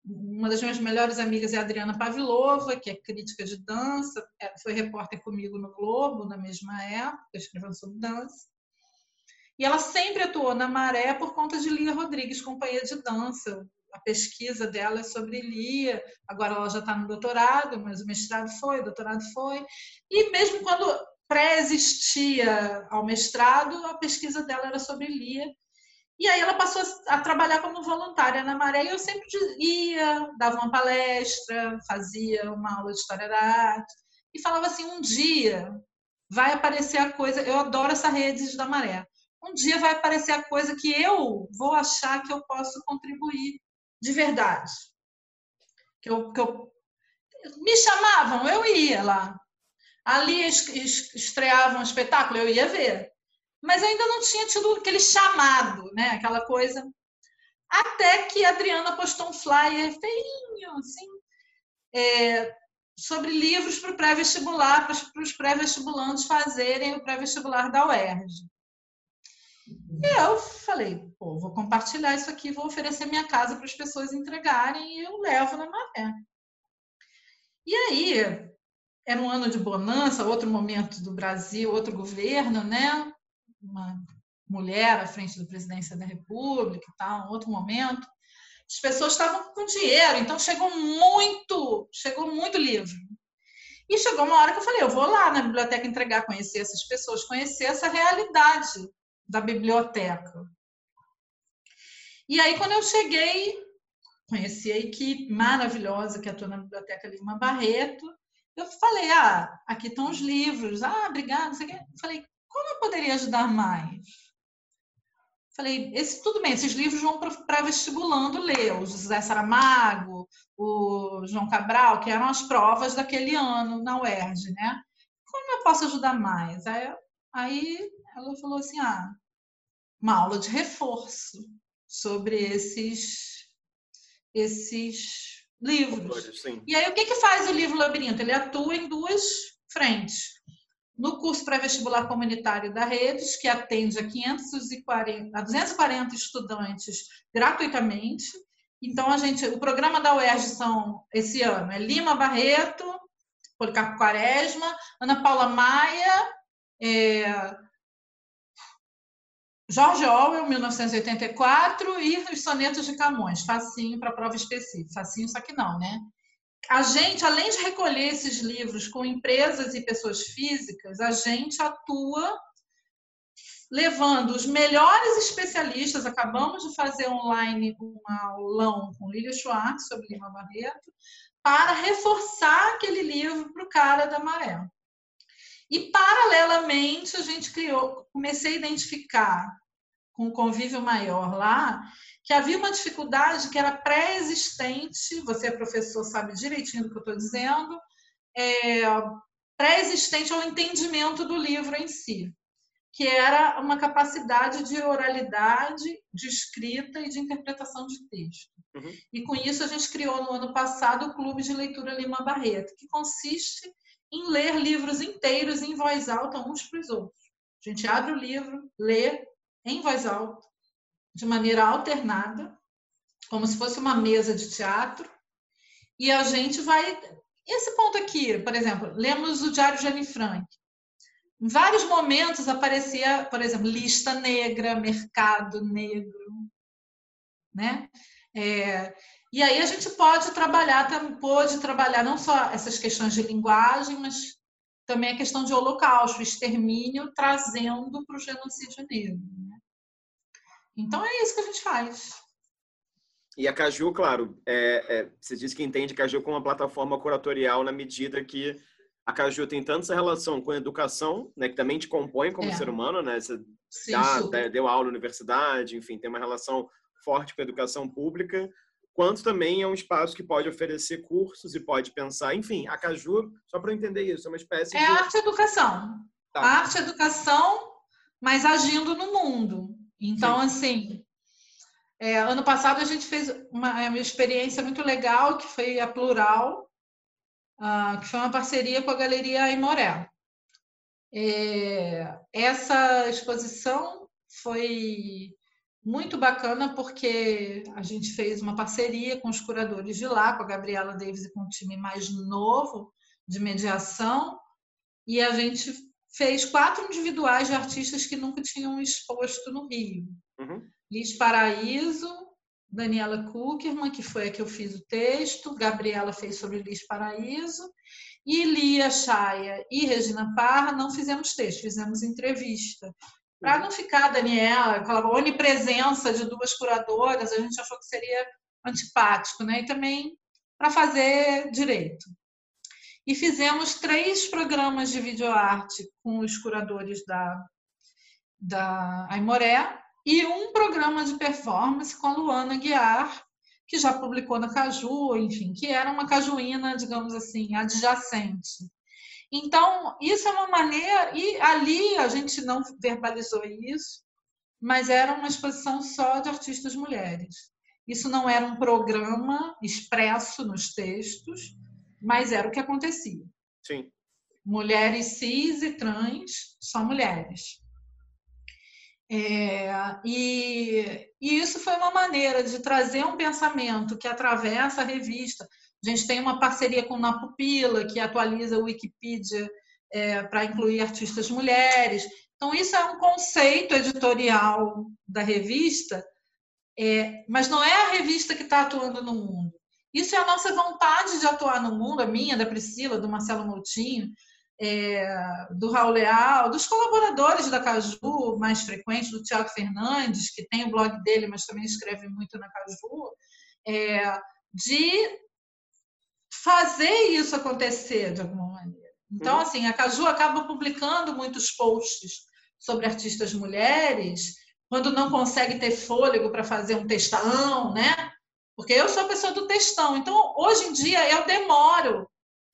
uma das minhas melhores amigas é a Adriana Pavlova, que é crítica de dança, é, foi repórter comigo no Globo na mesma época, escrevendo sobre dança. E ela sempre atuou na Maré por conta de Lia Rodrigues, companhia de dança. A pesquisa dela é sobre Lia, agora ela já está no doutorado, mas o mestrado foi, o doutorado foi. E mesmo quando pré-existia ao mestrado, a pesquisa dela era sobre Lia. E aí ela passou a trabalhar como voluntária na Maré e eu sempre ia, dava uma palestra, fazia uma aula de história da arte e falava assim: um dia vai aparecer a coisa. Eu adoro essa rede da Maré. Um dia vai aparecer a coisa que eu vou achar que eu posso contribuir de verdade. Que eu, que eu me chamavam, eu ia lá. Ali estreava um espetáculo, eu ia ver mas ainda não tinha tido aquele chamado, né? Aquela coisa. Até que a Adriana postou um flyer feinho, assim, é, sobre livros para o pré-vestibular, para os pré-vestibulantes fazerem o pré-vestibular da UERJ. E eu falei, pô, vou compartilhar isso aqui, vou oferecer minha casa para as pessoas entregarem e eu levo na maré. E aí, era um ano de bonança, outro momento do Brasil, outro governo, né? uma mulher à frente da presidência da República e tal, outro momento, as pessoas estavam com dinheiro, então chegou muito, chegou muito livro. E chegou uma hora que eu falei, eu vou lá na biblioteca entregar, conhecer essas pessoas, conhecer essa realidade da biblioteca. E aí, quando eu cheguei, conheci a equipe maravilhosa que atua na Biblioteca Lima Barreto, eu falei, ah, aqui estão os livros. Ah, obrigada. Eu falei, como eu poderia ajudar mais? Falei, esse, tudo bem, esses livros vão para vestibulando ler, o José Saramago, o João Cabral, que eram as provas daquele ano na UERJ, né? Como eu posso ajudar mais? Aí, aí ela falou assim, ah, uma aula de reforço sobre esses, esses livros. E aí, o que, que faz o livro Labirinto? Ele atua em duas frentes no curso pré-vestibular comunitário da Redes, que atende a, 540, a 240 estudantes gratuitamente. Então, a gente, o programa da UERJ são, esse ano, é Lima Barreto, Policarpo Quaresma, Ana Paula Maia, é, Jorge Orwell, 1984, e os sonetos de Camões, facinho para prova específica. Facinho, só que não, né? a gente, além de recolher esses livros com empresas e pessoas físicas, a gente atua levando os melhores especialistas. Acabamos de fazer online um aulão com Lília Schwartz sobre Lima Barreto, para reforçar aquele livro para o cara da maré. E, paralelamente, a gente criou, comecei a identificar com o convívio maior lá, que havia uma dificuldade que era pré-existente, você é professor, sabe direitinho do que eu estou dizendo, é, pré-existente ao entendimento do livro em si, que era uma capacidade de oralidade, de escrita e de interpretação de texto. Uhum. E com isso a gente criou no ano passado o Clube de Leitura Lima Barreto, que consiste em ler livros inteiros em voz alta uns para os outros. A gente abre o livro, lê em voz alta, de maneira alternada, como se fosse uma mesa de teatro, e a gente vai. Esse ponto aqui, por exemplo, lemos o Diário de Anne Frank. Em vários momentos aparecia, por exemplo, lista negra, mercado negro, né? É, e aí a gente pode trabalhar, pode trabalhar não só essas questões de linguagem, mas também a questão de holocausto, extermínio, trazendo para o genocídio negro. Né? Então é isso que a gente faz. E a Caju, claro, é, é, você disse que entende a Caju como uma plataforma curatorial na medida que a Caju tem tanto essa relação com a educação, né, que também te compõe como é. ser humano, né? Você Sim, já deu aula na universidade, enfim, tem uma relação forte com a educação pública, quanto também é um espaço que pode oferecer cursos e pode pensar, enfim, a Caju, só para entender isso, é uma espécie é de... arte educação. Tá. Arte educação, mas agindo no mundo. Então, Sim. assim, é, ano passado a gente fez uma, uma, experiência muito legal, que foi a Plural, uh, que foi uma parceria com a Galeria Aimoré. É, essa exposição foi muito bacana porque a gente fez uma parceria com os curadores de lá, com a Gabriela Davis e com um time mais novo de mediação, e a gente fez quatro individuais de artistas que nunca tinham exposto no Rio. Uhum. Liz Paraíso, Daniela Kuckerman, que foi a que eu fiz o texto, Gabriela fez sobre Liz Paraíso, e Lia Chaia e Regina Parra não fizemos texto, fizemos entrevista. Para não ficar, Daniela, aquela onipresença de duas curadoras, a gente achou que seria antipático, né? E também para fazer direito. E fizemos três programas de videoarte com os curadores da, da Aimoré e um programa de performance com a Luana Guiar, que já publicou na Caju, enfim, que era uma cajuína, digamos assim, adjacente. Então, isso é uma maneira, e ali a gente não verbalizou isso, mas era uma exposição só de artistas mulheres. Isso não era um programa expresso nos textos, mas era o que acontecia. Sim. Mulheres cis e trans são mulheres. É, e, e, isso foi uma maneira de trazer um pensamento que atravessa a revista, a gente tem uma parceria com Na Pupila, que atualiza o Wikipedia é, para incluir artistas mulheres. Então, isso é um conceito editorial da revista, é, mas não é a revista que está atuando no mundo. Isso é a nossa vontade de atuar no mundo, a minha, da Priscila, do Marcelo Moutinho, é, do Raul Leal, dos colaboradores da Caju mais frequentes, do Tiago Fernandes, que tem o blog dele, mas também escreve muito na Caju, é, de fazer isso acontecer de alguma maneira. Então, uhum. assim, a Caju acaba publicando muitos posts sobre artistas mulheres, quando não consegue ter fôlego para fazer um textão, né? Porque eu sou a pessoa do textão. Então, hoje em dia, eu demoro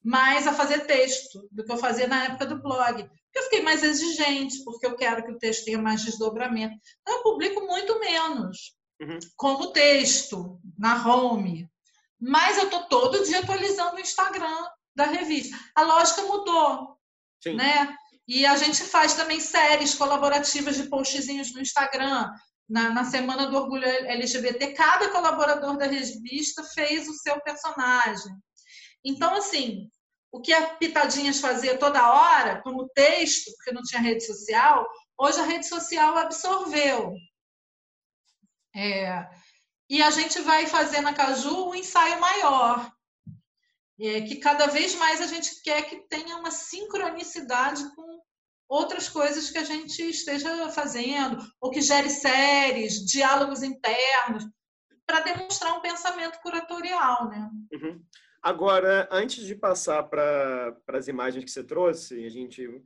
mais a fazer texto do que eu fazia na época do blog. Porque eu fiquei mais exigente, porque eu quero que o texto tenha mais desdobramento. Então, eu publico muito menos uhum. como texto, na home, mas eu estou todo dia atualizando o Instagram da revista. A lógica mudou, Sim. né? E a gente faz também séries colaborativas de postzinhos no Instagram. Na, na Semana do Orgulho LGBT, cada colaborador da revista fez o seu personagem. Então, assim, o que a Pitadinhas fazia toda hora, como texto, porque não tinha rede social, hoje a rede social absorveu. É, e a gente vai fazer na Caju um ensaio maior, é, que cada vez mais a gente quer que tenha uma sincronicidade com outras coisas que a gente esteja fazendo, ou que gere séries, diálogos internos, para demonstrar um pensamento curatorial. Né? Uhum. Agora, antes de passar para as imagens que você trouxe, a gente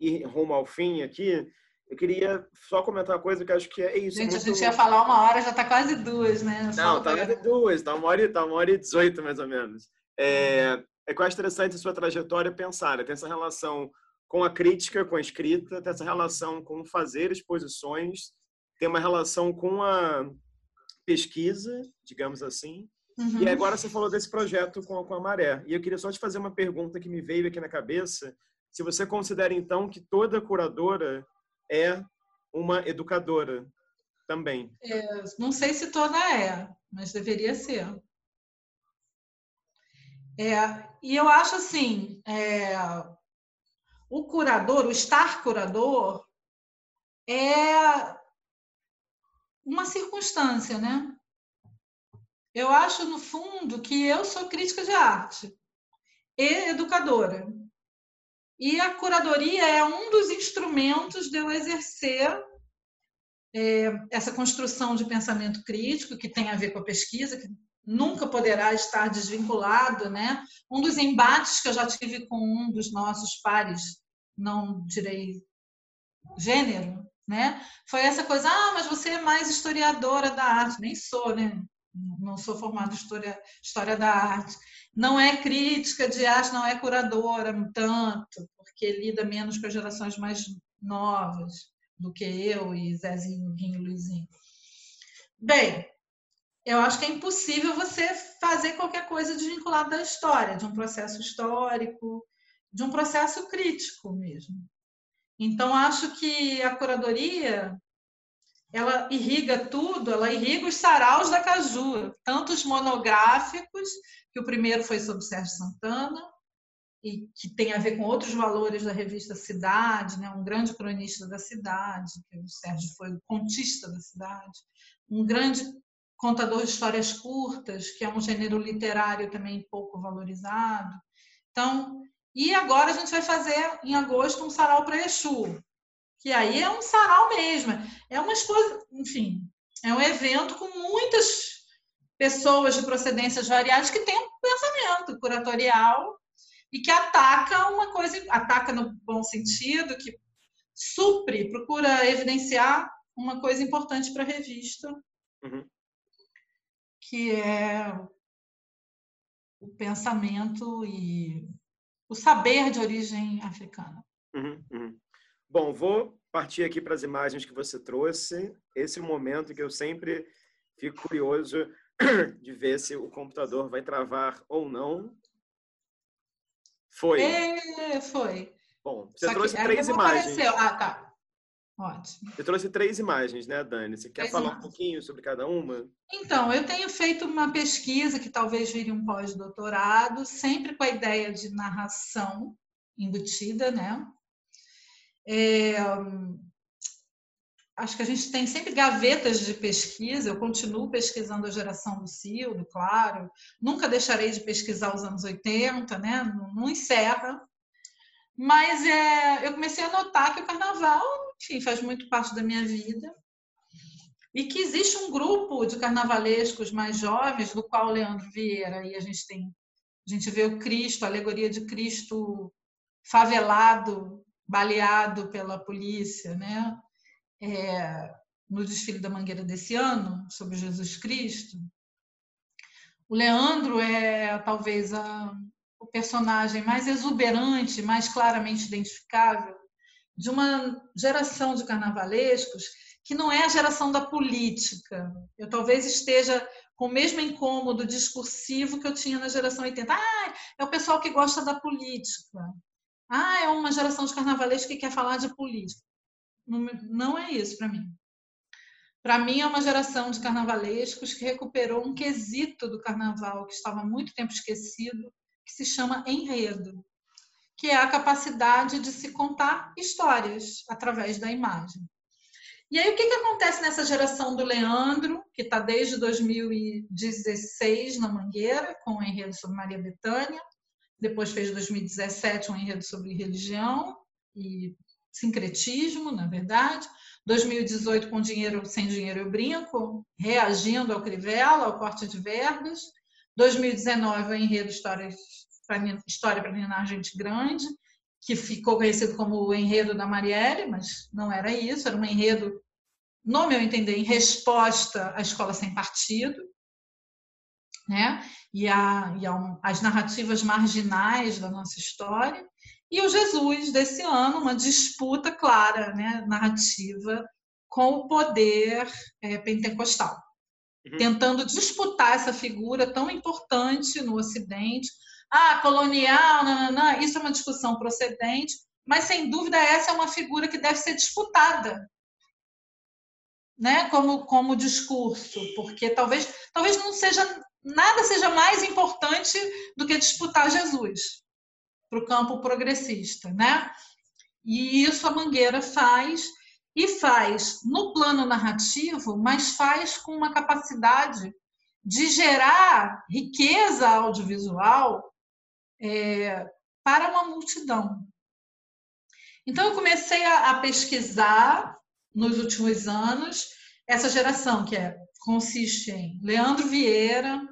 ir rumo ao fim aqui, eu queria só comentar uma coisa que acho que é isso. Gente, muito... a gente ia falar uma hora, já está quase duas, né? Não, tá quase duas, está uma hora, tá uma hora e dezoito, mais ou menos. É, é quase interessante a sua trajetória pensar, né? tem essa relação com a crítica, com a escrita, tem essa relação com fazer exposições, tem uma relação com a pesquisa, digamos assim. Uhum. E agora você falou desse projeto com, com a Maré. E eu queria só te fazer uma pergunta que me veio aqui na cabeça. Se você considera, então, que toda curadora é uma educadora. também. É, não sei se toda é, mas deveria ser. É, e eu acho assim, é, o curador, o estar curador, é uma circunstância, né? Eu acho, no fundo, que eu sou crítica de arte e educadora. E a curadoria é um dos instrumentos de eu exercer é, essa construção de pensamento crítico, que tem a ver com a pesquisa, que nunca poderá estar desvinculado. Né? Um dos embates que eu já tive com um dos nossos pares, não direi gênero, né? foi essa coisa: ah, mas você é mais historiadora da arte. Nem sou, né? não sou formada em história, história da arte. Não é crítica de arte, não é curadora tanto, porque lida menos com as gerações mais novas do que eu e Zezinho, Guinho, Luizinho. Bem, eu acho que é impossível você fazer qualquer coisa desvinculada da história, de um processo histórico, de um processo crítico mesmo. Então, acho que a curadoria ela irriga tudo, ela irriga os saraus da Caju, tanto os monográficos, que o primeiro foi sobre Sérgio Santana, e que tem a ver com outros valores da revista Cidade, né? um grande cronista da cidade, que o Sérgio foi o contista da cidade, um grande contador de histórias curtas, que é um gênero literário também pouco valorizado. Então, e agora a gente vai fazer em agosto um sarau para Exu, que aí é um sarau mesmo, é uma coisa, enfim, é um evento com muitas pessoas de procedências variadas que têm um pensamento curatorial e que ataca uma coisa, ataca no bom sentido, que supre, procura evidenciar uma coisa importante para a revista, uhum. que é o pensamento e o saber de origem africana. Uhum, uhum. Bom, vou partir aqui para as imagens que você trouxe. Esse é o momento que eu sempre fico curioso [CLEARS THROAT] de ver se o computador vai travar ou não. Foi. É, foi. Bom, você Só trouxe três imagens. Apareceu. Ah, tá. Ótimo. Você trouxe três imagens, né, Dani? Você quer três falar imagens. um pouquinho sobre cada uma? Então, eu tenho feito uma pesquisa que talvez vire um pós-doutorado, sempre com a ideia de narração embutida, né? É, acho que a gente tem sempre gavetas de pesquisa. Eu continuo pesquisando a geração do Silvio, claro. Nunca deixarei de pesquisar os anos 80, né? Não, não encerra. Mas é, eu comecei a notar que o carnaval, enfim, faz muito parte da minha vida. E que existe um grupo de carnavalescos mais jovens, do qual o Leandro Vieira, e a gente tem, a gente vê o Cristo, a alegoria de Cristo favelado baleado pela polícia, né? É, no desfile da Mangueira desse ano, sobre Jesus Cristo. O Leandro é talvez a, o personagem mais exuberante, mais claramente identificável de uma geração de carnavalescos que não é a geração da política. Eu talvez esteja com o mesmo incômodo discursivo que eu tinha na geração 80. Ah, é o pessoal que gosta da política. Ah, é uma geração de carnavalescos que quer falar de política. Não, é isso para mim. Para mim, é uma geração de carnavalescos que recuperou um quesito do carnaval que estava há muito tempo esquecido, que se chama enredo, que é a capacidade de se contar histórias através da imagem. E aí, o que, que acontece nessa geração do Leandro, que está desde 2016 na Mangueira, com o enredo sobre Maria Bethânia, depois fez 2017 um enredo sobre religião e sincretismo, na verdade. 2018 com dinheiro sem dinheiro eu brinco, reagindo ao Crivella, ao corte de verbas. 2019 o enredo História para Ninar Gente Grande, que ficou conhecido como o enredo da Marielle, mas não era isso, era um enredo, no meu entender, em resposta à escola sem partido né? e, a, e a, as narrativas marginais da nossa história, e o Jesus desse ano, uma disputa clara, né? narrativa, com o poder é, pentecostal, uhum. tentando disputar essa figura tão importante no Ocidente. Ah, colonial, isso é uma discussão procedente, mas sem dúvida essa é uma figura que deve ser disputada né, como, como discurso, porque talvez, talvez não seja nada seja mais importante do que disputar Jesus para o campo progressista, né? E isso a Mangueira faz e faz no plano narrativo, mas faz com uma capacidade de gerar riqueza audiovisual é, para uma multidão. Então, eu comecei a, a, pesquisar nos últimos anos essa geração, que é, consiste em Leandro Vieira,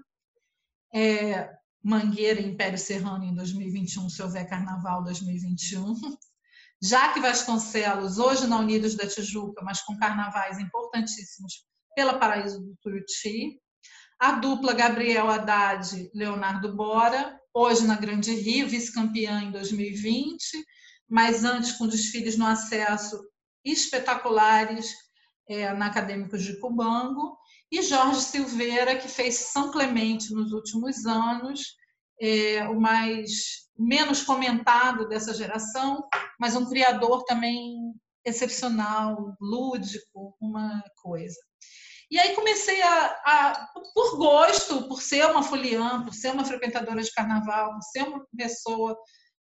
é, Mangueira Império Serrano em 2021, se houver Carnaval 2021, [LAUGHS] Jaque Vasconcelos, hoje na Unidos da Tijuca, mas com carnavais importantíssimos pela Paraíso do Tuiuti. A dupla Gabriel Haddad, Leonardo Bora, hoje na Grande Rio, vice-campeã em 2020, mas antes com desfiles no acesso espetaculares é, na Acadêmicos de Cubango. E Jorge Silveira, que fez São Clemente nos últimos anos, é, o mais menos comentado dessa geração, mas um criador também excepcional, lúdico, uma coisa. E aí comecei a, a, por gosto, por ser uma foliã, por ser uma frequentadora de carnaval, por ser uma pessoa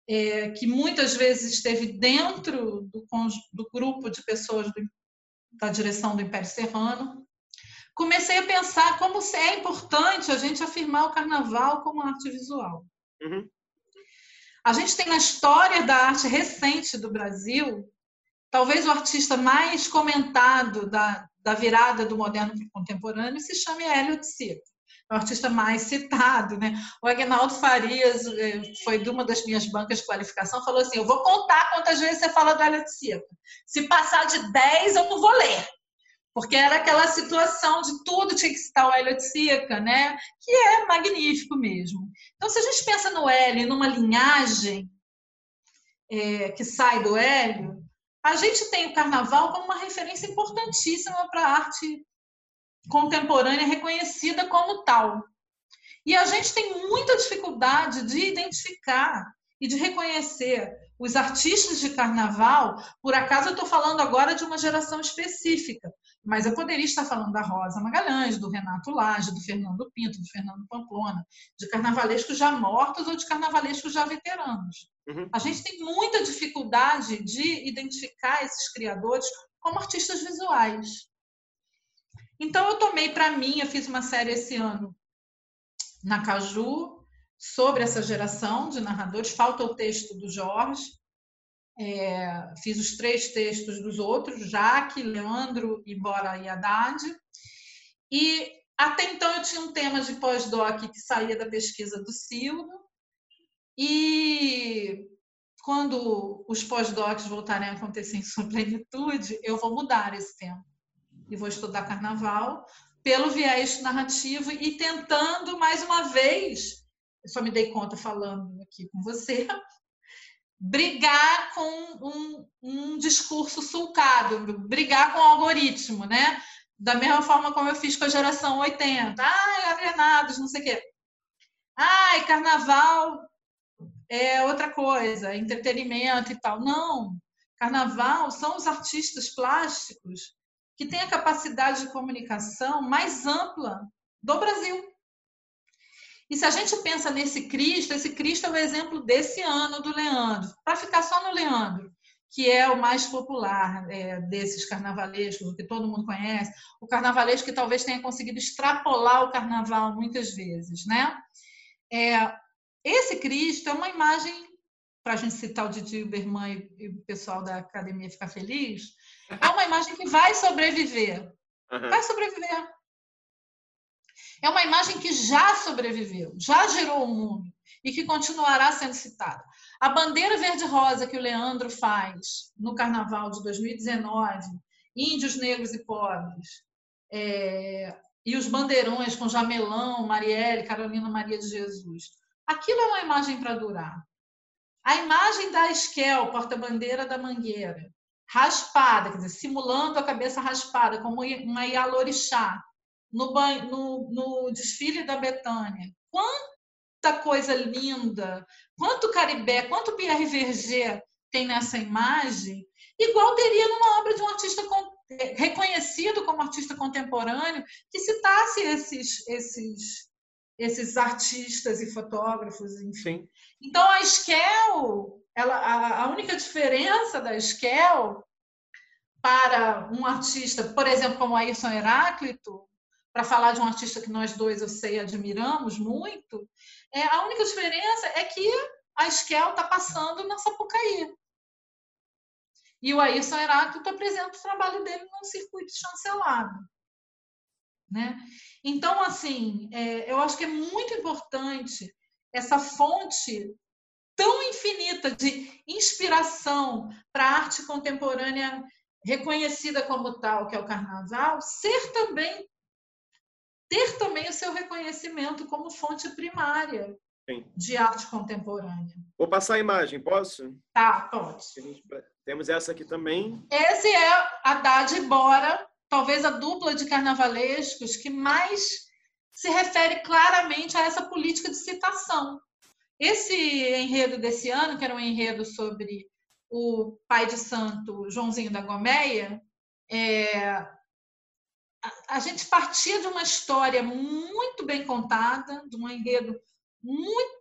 é, que muitas vezes esteve dentro do, do grupo de pessoas do, da direção do Império Serrano, comecei a pensar como é importante a gente afirmar o carnaval como arte visual. Uhum. A gente tem na história da arte recente do Brasil, talvez o artista mais comentado da, da virada do moderno para o contemporâneo se chame Hélio de Sica. É o artista mais citado, né? O Agnaldo Farias eh, foi de uma das minhas bancas de qualificação, falou assim: Eu vou contar quantas vezes você fala do Hélio de Sica. Se passar de 10, eu não vou ler porque era aquela situação de tudo tinha que citar o Hélio Sica, né? que é magnífico mesmo. Então, se a gente pensa no Hélio numa linhagem é, que sai do Hélio, a gente tem o carnaval como uma referência importantíssima para a arte contemporânea reconhecida como tal. E a gente tem muita dificuldade de identificar e de reconhecer os artistas de carnaval. Por acaso eu estou falando agora de uma geração específica, mas eu poderia estar falando da Rosa Magalhães, do Renato Lage, do Fernando Pinto, do Fernando Pamplona, de carnavalescos já mortos ou de carnavalescos já veteranos. Uhum. A gente tem muita dificuldade de identificar esses criadores como artistas visuais. Então, eu tomei para mim, eu fiz uma série esse ano na Caju sobre essa geração de narradores. Falta o texto do Jorge, é, fiz os três textos dos outros, Jaque, Leandro e Bora e Haddad. E até então eu tinha um tema de pós-doc que saía da pesquisa do Sildo. E quando os pós-docs voltarem a acontecer em sua plenitude, eu vou mudar esse tema. E vou estudar carnaval pelo viés narrativo e tentando, mais uma vez, eu só me dei conta falando aqui com você, brigar com um, um discurso sulcado, brigar com o algoritmo, né? Da mesma forma como eu fiz com a geração 80. Ai, alienados, não sei o quê. Ai, carnaval é outra coisa, entretenimento e tal. Não. Carnaval são os artistas plásticos que têm a capacidade de comunicação mais ampla do Brasil. E se a gente pensa nesse Cristo, esse Cristo é o exemplo desse ano do Leandro. Para ficar só no Leandro, que é o mais popular é, desses carnavalescos, que todo mundo conhece, o carnavalesco que talvez tenha conseguido extrapolar o carnaval muitas vezes, né? É, esse Cristo é uma imagem, para a gente citar o Didi Berman e o pessoal da academia ficar feliz, é uma imagem que vai sobreviver. Uhum. Vai sobreviver. É uma imagem que já sobreviveu, já gerou o mundo e que continuará sendo citada. A bandeira verde-rosa que o Leandro faz no Carnaval de 2019, índios, negros e pobres, é, e os bandeirões com Jamelão, Marielle, Carolina Maria de Jesus, aquilo é uma imagem para durar. A imagem da Esquel, porta-bandeira da Mangueira, raspada, quer dizer, simulando a cabeça raspada, como uma Ialorixá, no, no, no desfile da Betânia. Quanta coisa linda, quanto Caribé, quanto Pierre Verger tem nessa imagem, igual teria numa obra de um artista reconhecido como artista contemporâneo que citasse esses, esses, esses artistas e fotógrafos, enfim. Sim. Então, a Skel, ela, a, a única diferença da Skel para um artista, por exemplo, como Ayrton Heráclito, para falar de um artista que nós dois, eu sei, admiramos muito, é, a única diferença é que a Skel está passando na Sapucaí. E o Ayrton Heráclito apresenta o trabalho dele num circuito chancelado. Né? Então, assim, é, eu acho que é muito importante essa fonte tão infinita de inspiração para a arte contemporânea reconhecida como tal, que é o carnaval, ser também ter também o seu reconhecimento como fonte primária Sim. de arte contemporânea. Vou passar a imagem, posso? Tá, pode. Temos essa aqui também. Esse é Haddad e Bora, talvez a dupla de carnavalescos que mais se refere claramente a essa política de citação. Esse enredo desse ano, que era um enredo sobre o pai de santo Joãozinho da Gomeia, é, a gente partia de uma história muito bem contada, de um enredo muito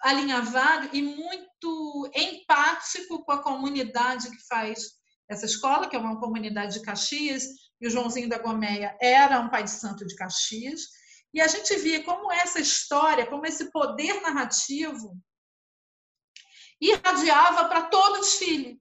alinhavado e muito empático com a comunidade que faz essa escola, que é uma comunidade de Caxias, e o Joãozinho da Gomeia era um pai de santo de Caxias. E a gente via como essa história, como esse poder narrativo irradiava para todo desfile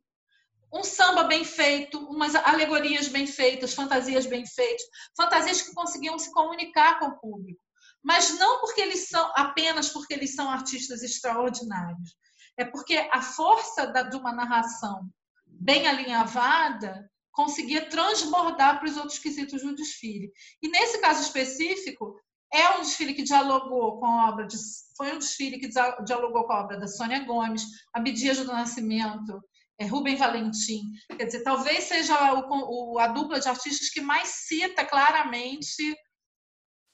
um samba bem feito, umas alegorias bem feitas, fantasias bem feitas, fantasias que conseguiam se comunicar com o público, mas não porque eles são apenas porque eles são artistas extraordinários, é porque a força da, de uma narração bem alinhavada conseguia transbordar para os outros quesitos do desfile. E nesse caso específico, é um desfile que dialogou com a obra de, foi um desfile que dialogou com a obra da Sônia Gomes, Abdias do Nascimento, é Rubem Valentim. Quer dizer, talvez seja o, o, a dupla de artistas que mais cita claramente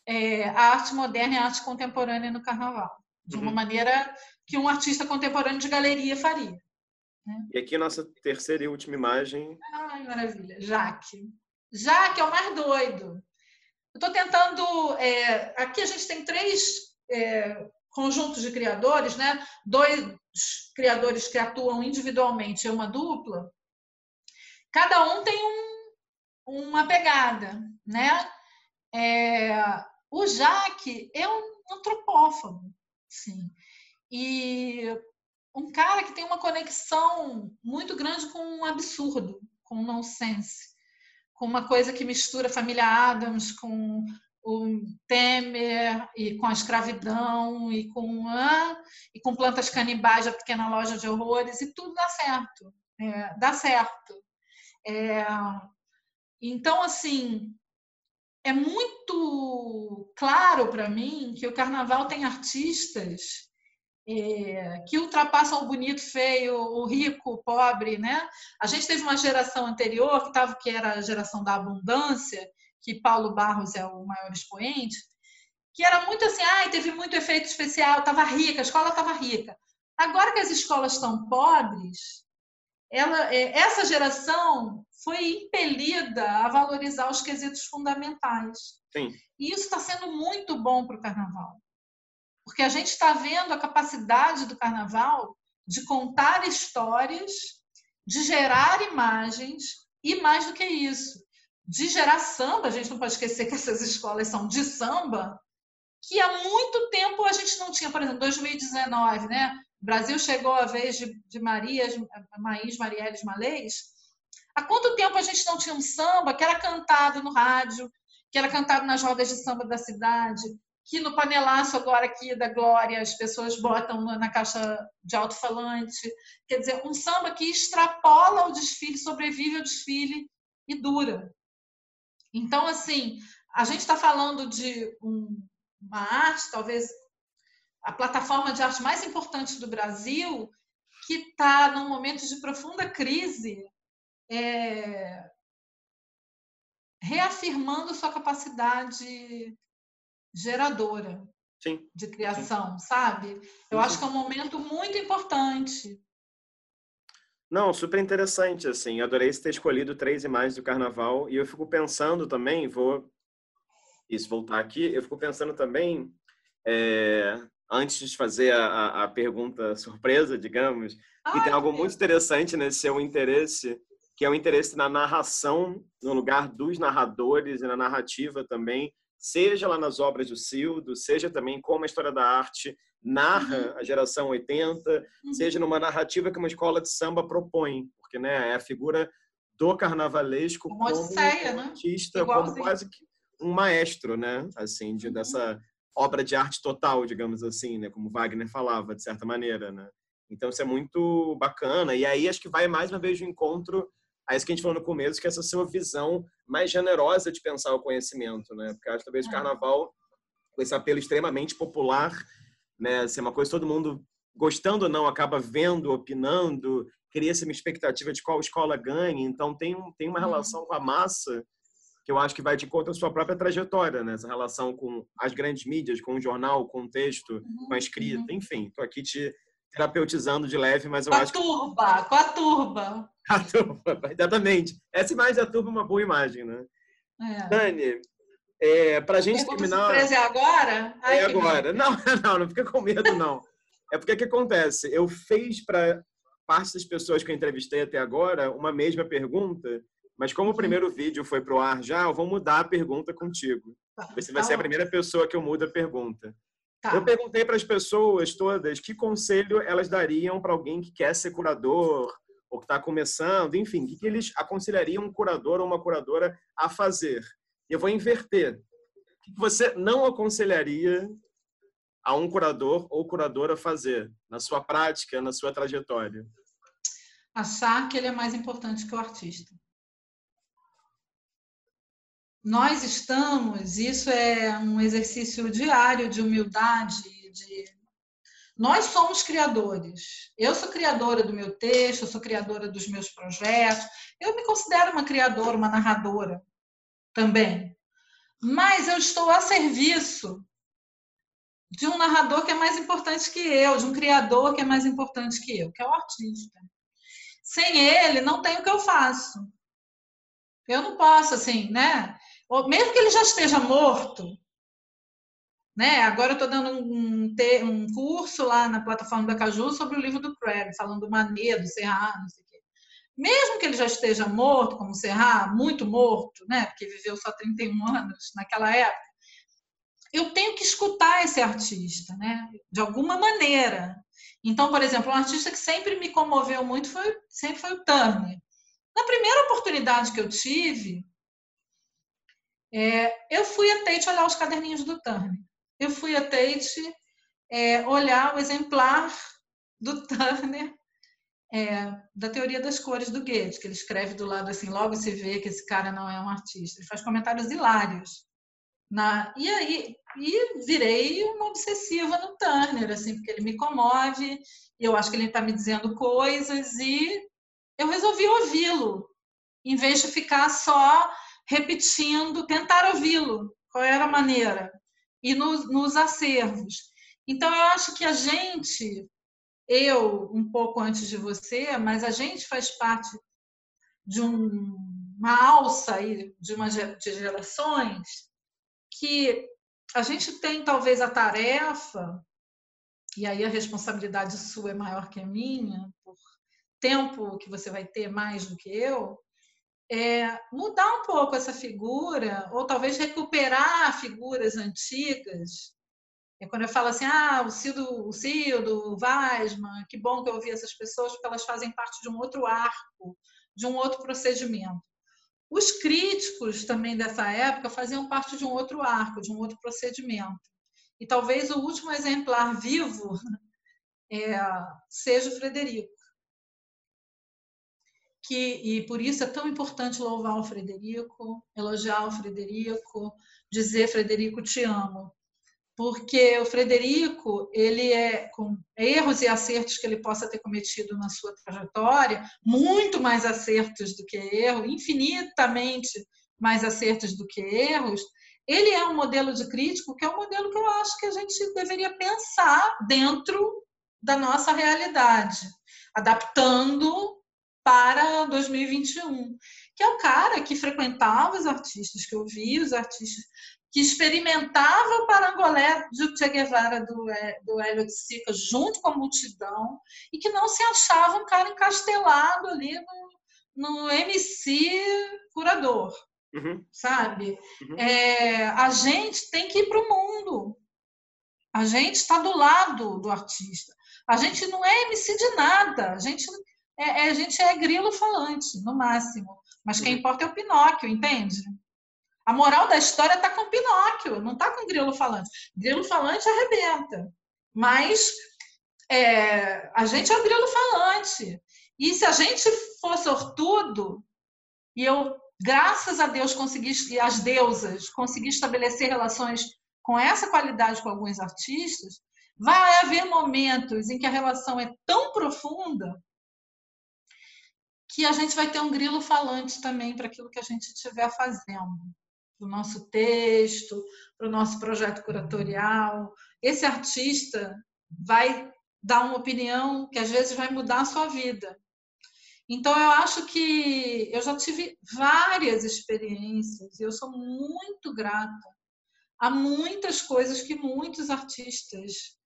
é, a arte moderna e a arte contemporânea no carnaval, de uma uhum. maneira que um artista contemporâneo de galeria faria. Né? E aqui nossa terceira e última imagem. Ai, maravilha. Jaque. Jaque é o mais doido. Eu estou tentando. É, aqui a gente tem três é, conjuntos de criadores, né? dois criadores que atuam individualmente e uma dupla, cada um tem um, uma pegada, né? É, o Jaque é um antropófago, sim, e um cara que tem uma conexão muito grande com um absurdo, com um nonsense, com uma coisa que mistura família Adams com o Temer e com a escravidão e com ah, e com plantas canibais da pequena loja de horrores e tudo dá certo é, dá certo é, então assim é muito claro para mim que o carnaval tem artistas é, que ultrapassam o bonito, feio, o rico, o pobre, né? A gente teve uma geração anterior que tava, que era a geração da abundância, que Paulo Barros é o maior expoente, que era muito assim, ah, teve muito efeito especial, estava rica, a escola estava rica. Agora que as escolas estão pobres, ela, é, essa geração foi impelida a valorizar os quesitos fundamentais. Sim. E isso está sendo muito bom para o carnaval. Porque a gente está vendo a capacidade do carnaval de contar histórias, de gerar imagens, e mais do que isso, de gerar samba, a gente não pode esquecer que essas escolas são de samba, que há muito tempo a gente não tinha, por exemplo, 2019, né? O Brasil chegou a vez de, de Maria, Maís Marielles Malês. Há quanto tempo a gente não tinha um samba que era cantado no rádio, que era cantado nas rodas de samba da cidade, que no panelaço agora aqui da Glória as pessoas botam na caixa de alto-falante. Quer dizer, um samba que extrapola o desfile, sobrevive ao desfile e dura. Então, assim, a gente está falando de um, uma arte, talvez a plataforma de arte mais importante do Brasil, que está num momento de profunda crise, é, reafirmando sua capacidade geradora Sim. de criação, Sim. sabe? Eu Sim. acho que é um momento muito importante. Não, super interessante, assim. Adorei ter escolhido três imagens do carnaval. E eu fico pensando também, vou isso voltar aqui, eu fico pensando também, é, antes de fazer a, a, pergunta surpresa, digamos, Ai, que tem algo muito interessante nesse seu interesse, que é o interesse na narração, no lugar dos narradores e na narrativa também, seja lá nas obras do Cildo, seja também como a história da arte narra uhum. a geração 80, uhum. seja numa narrativa que uma escola de samba propõe, porque né, é a figura do carnavalesco como, como Odisseia, um né? artista, né? como quase que um maestro, né, assim, de, uhum. dessa obra de arte total, digamos assim, né, como Wagner falava, de certa maneira, né. Então isso é muito bacana e aí acho que vai mais uma vez de encontro a isso que a gente falou no começo, que é essa sua visão mais generosa de pensar o conhecimento, né? Porque acho que talvez o é. carnaval, com esse apelo extremamente popular, né? Ser uma coisa que todo mundo, gostando ou não, acaba vendo, opinando, cria-se uma expectativa de qual escola ganha. Então, tem, tem uma uhum. relação com a massa que eu acho que vai de conta a sua própria trajetória, né? Essa relação com as grandes mídias, com o jornal, com o texto, uhum. com a escrita, uhum. enfim. Estou aqui te terapeutizando de leve, mas eu com acho a turba, com a turba. [LAUGHS] A turba, exatamente. Essa imagem da turba é uma boa imagem, né? É. Dani, é, para a gente terminar. Surpresa é agora? Ai, é agora. Não, [LAUGHS] não, não fica com medo, [LAUGHS] não. É porque o que acontece? Eu fiz para parte das pessoas que eu entrevistei até agora uma mesma pergunta, mas como o primeiro vídeo foi pro ar já, eu vou mudar a pergunta contigo. Tá, Você vai tá ser a primeira pessoa que eu mudo a pergunta. Tá. Eu perguntei para as pessoas todas que conselho elas dariam para alguém que quer ser curador ou que está começando, enfim, o que, que eles aconselhariam um curador ou uma curadora a fazer eu vou inverter. O que você não aconselharia a um curador ou curadora fazer na sua prática, na sua trajetória? Achar que ele é mais importante que o artista. Nós estamos, isso é um exercício diário de humildade, de nós somos criadores. Eu sou criadora do meu texto, eu sou criadora dos meus projetos. Eu me considero uma criadora, uma narradora também. Mas eu estou a serviço de um narrador que é mais importante que eu, de um criador que é mais importante que eu, que é o artista. Sem ele, não tem o que eu faço. Eu não posso, assim, né? Mesmo que ele já esteja morto, né? Agora eu estou dando um, um, curso lá na plataforma da Caju sobre o livro do Craig, falando do Manet, do Serra, não sei o mesmo que ele já esteja morto, como Serra, muito morto, né, porque viveu só 31 anos naquela época, eu tenho que escutar esse artista, né, de alguma maneira. Então, por exemplo, um artista que sempre me comoveu muito foi sempre foi o Turner. Na primeira oportunidade que eu tive, é, eu fui a Tate olhar os caderninhos do Turner. Eu fui a Tate é, olhar o exemplar do Turner é, da teoria das cores do Goethe, que ele escreve do lado assim, logo se vê que esse cara não é um artista. Ele faz comentários hilários. Na, e aí e virei uma obsessiva no Turner, assim, porque ele me comove, eu acho que ele está me dizendo coisas e eu resolvi ouvi-lo, em vez de ficar só repetindo, tentar ouvi-lo, qual era a maneira, e nos, nos acervos. Então, eu acho que a gente eu um pouco antes de você, mas a gente faz parte de um, uma alça aí, de uma de gerações que a gente tem talvez a tarefa e aí a responsabilidade sua é maior que a minha por tempo que você vai ter mais do que eu é mudar um pouco essa figura ou talvez recuperar figuras antigas é quando eu falo assim, ah, o Cido, o Cido, o Weisman, que bom que eu ouvi essas pessoas, porque elas fazem parte de um outro arco, de um outro procedimento. Os críticos também dessa época faziam parte de um outro arco, de um outro procedimento. E talvez o último exemplar vivo [LAUGHS] é, seja o Frederico. Que, e por isso é tão importante louvar o Frederico, elogiar o Frederico, dizer Frederico te amo, porque o Frederico, ele é com erros e acertos que ele possa ter cometido na sua trajetória, muito mais acertos do que erros, infinitamente mais acertos do que erros. Ele é um modelo de crítico que é um modelo que eu acho que a gente deveria pensar dentro da nossa realidade, adaptando para 2021, que é o cara que frequentava os artistas, que ouvia os artistas, que experimentava o parangolé do Che Guevara, do, do Hélio de Sica, junto com a multidão, e que não se achava um cara encastelado ali no, no MC curador, uhum. sabe? Uhum. É, a gente tem que ir para o mundo. A gente está do lado do artista. A gente não é MC de nada. A gente é, é a gente é grilo falante, no máximo. Mas quem importa é o Pinóquio, entende? A moral da história está com Pinóquio, não está com grilo falante. Grilo falante arrebenta. Mas é, a gente é o grilo falante. E se a gente for sortudo, e eu, graças a Deus, consegui, e as deusas, consegui estabelecer relações com essa qualidade com alguns artistas, vai haver momentos em que a relação é tão profunda que a gente vai ter um grilo falante também para aquilo que a gente estiver fazendo para o nosso texto, para o nosso projeto curatorial. Esse artista vai dar uma opinião que às vezes vai mudar a sua vida. Então, eu acho que eu já tive várias experiências e eu sou muito grata a muitas coisas que muitos artistas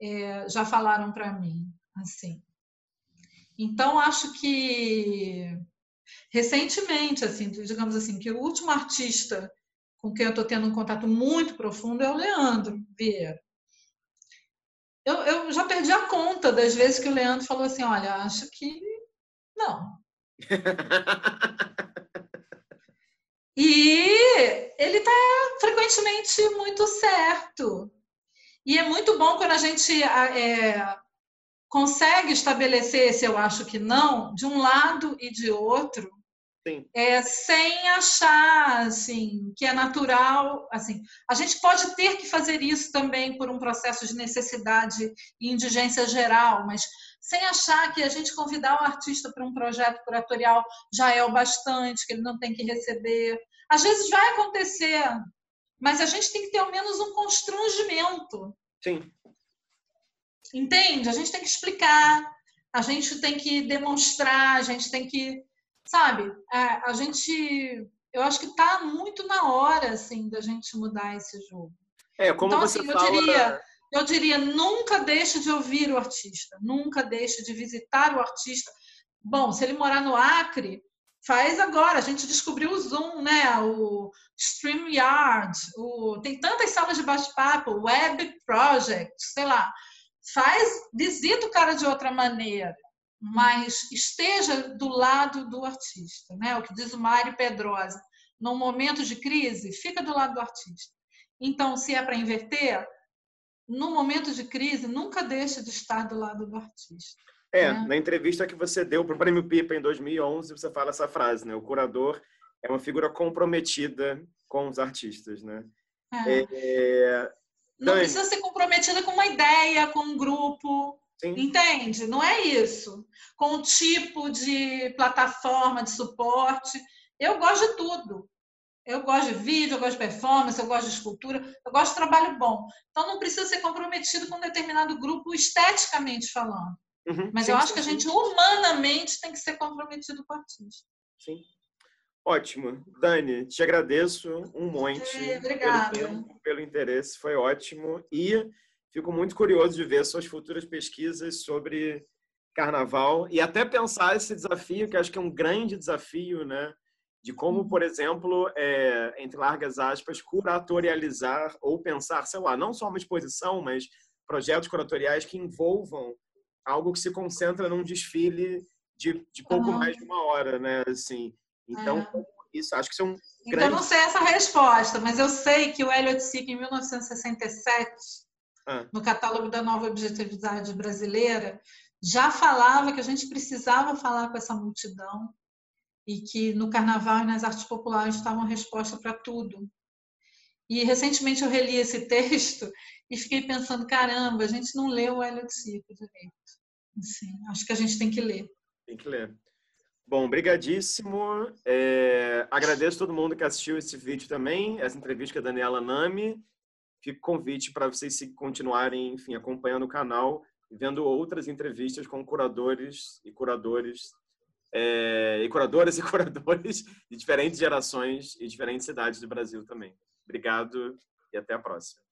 é, já falaram para mim. assim. Então, acho que recentemente, assim, digamos assim, que o último artista com quem eu estou tendo um contato muito profundo é o Leandro Vieira. Eu, eu já perdi a conta das vezes que o Leandro falou assim: olha, acho que não. [LAUGHS] e ele está frequentemente muito certo. E é muito bom quando a gente é, consegue estabelecer esse eu acho que não, de um lado e de outro, é, sem achar assim que é natural, assim, a gente pode ter que fazer isso também por um processo de necessidade e indigência geral, mas sem achar que a gente convidar o artista para um projeto curatorial já é o bastante, que ele não tem que receber. Às vezes vai acontecer, mas a gente tem que ter ao menos um constrangimento. Sim. Entende? A gente tem que explicar, a gente tem que demonstrar, a gente tem que sabe, a, gente, eu acho que está muito na hora, assim, da gente mudar esse jogo. É, como então, você assim, fala... eu diria, eu diria, nunca deixe de ouvir o artista, nunca deixe de visitar o artista. Bom, se ele morar no Acre, faz agora. A gente descobriu o Zoom, né? O StreamYard, o... tem tantas salas de bate-papo, Web Project, sei lá. Faz, visita o cara de outra maneira mas esteja do lado do artista, né? O que diz o Mário Pedrosa, num momento de crise, fica do lado do artista. Então, se é para inverter, no momento de crise, nunca deixe de estar do lado do artista. É, né? na entrevista que você deu para o Prêmio Pipa em 2011, você fala essa frase, né? O curador é uma figura comprometida com os artistas, né? É. É... Não precisa ser comprometida com uma ideia, com um grupo, Sim. Entende? Não é isso. Com o tipo de plataforma de suporte. Eu gosto de tudo. Eu gosto de vídeo, eu gosto de performance, eu gosto de escultura, eu gosto de trabalho bom. Então não precisa ser comprometido com um determinado grupo esteticamente falando. Uhum. Mas sim, eu acho sim, que a gente humanamente tem que ser comprometido com o artista. Sim. Ótimo. Dani, te agradeço um monte é, pelo, tempo, pelo interesse, foi ótimo. E Fico muito curioso de ver suas futuras pesquisas sobre carnaval e até pensar esse desafio, que acho que é um grande desafio, né? De como, por exemplo, é, entre largas aspas, curatorializar ou pensar, sei lá, não só uma exposição, mas projetos curatoriais que envolvam algo que se concentra num desfile de, de pouco uhum. mais de uma hora, né? Assim, então, é. isso acho que são então, grandes... eu não sei essa resposta, mas eu sei que o Elliot Sick, em 1967, ah. no catálogo da nova objetividade brasileira, já falava que a gente precisava falar com essa multidão e que no carnaval e nas artes populares estava uma resposta para tudo. E recentemente eu reli esse [LAUGHS] texto e fiquei pensando, caramba, a gente não leu o Hélio Circo direito. Assim, acho que a gente tem que ler. Tem que ler. Bom, brigadíssimo. É, agradeço todo mundo que assistiu esse vídeo também, essa entrevista com a Daniela Nami fica convite para vocês se continuarem, enfim, acompanhando o canal e vendo outras entrevistas com curadores e curadores é, e curadoras e [LAUGHS] curadores de diferentes gerações e diferentes cidades do Brasil também. Obrigado e até a próxima.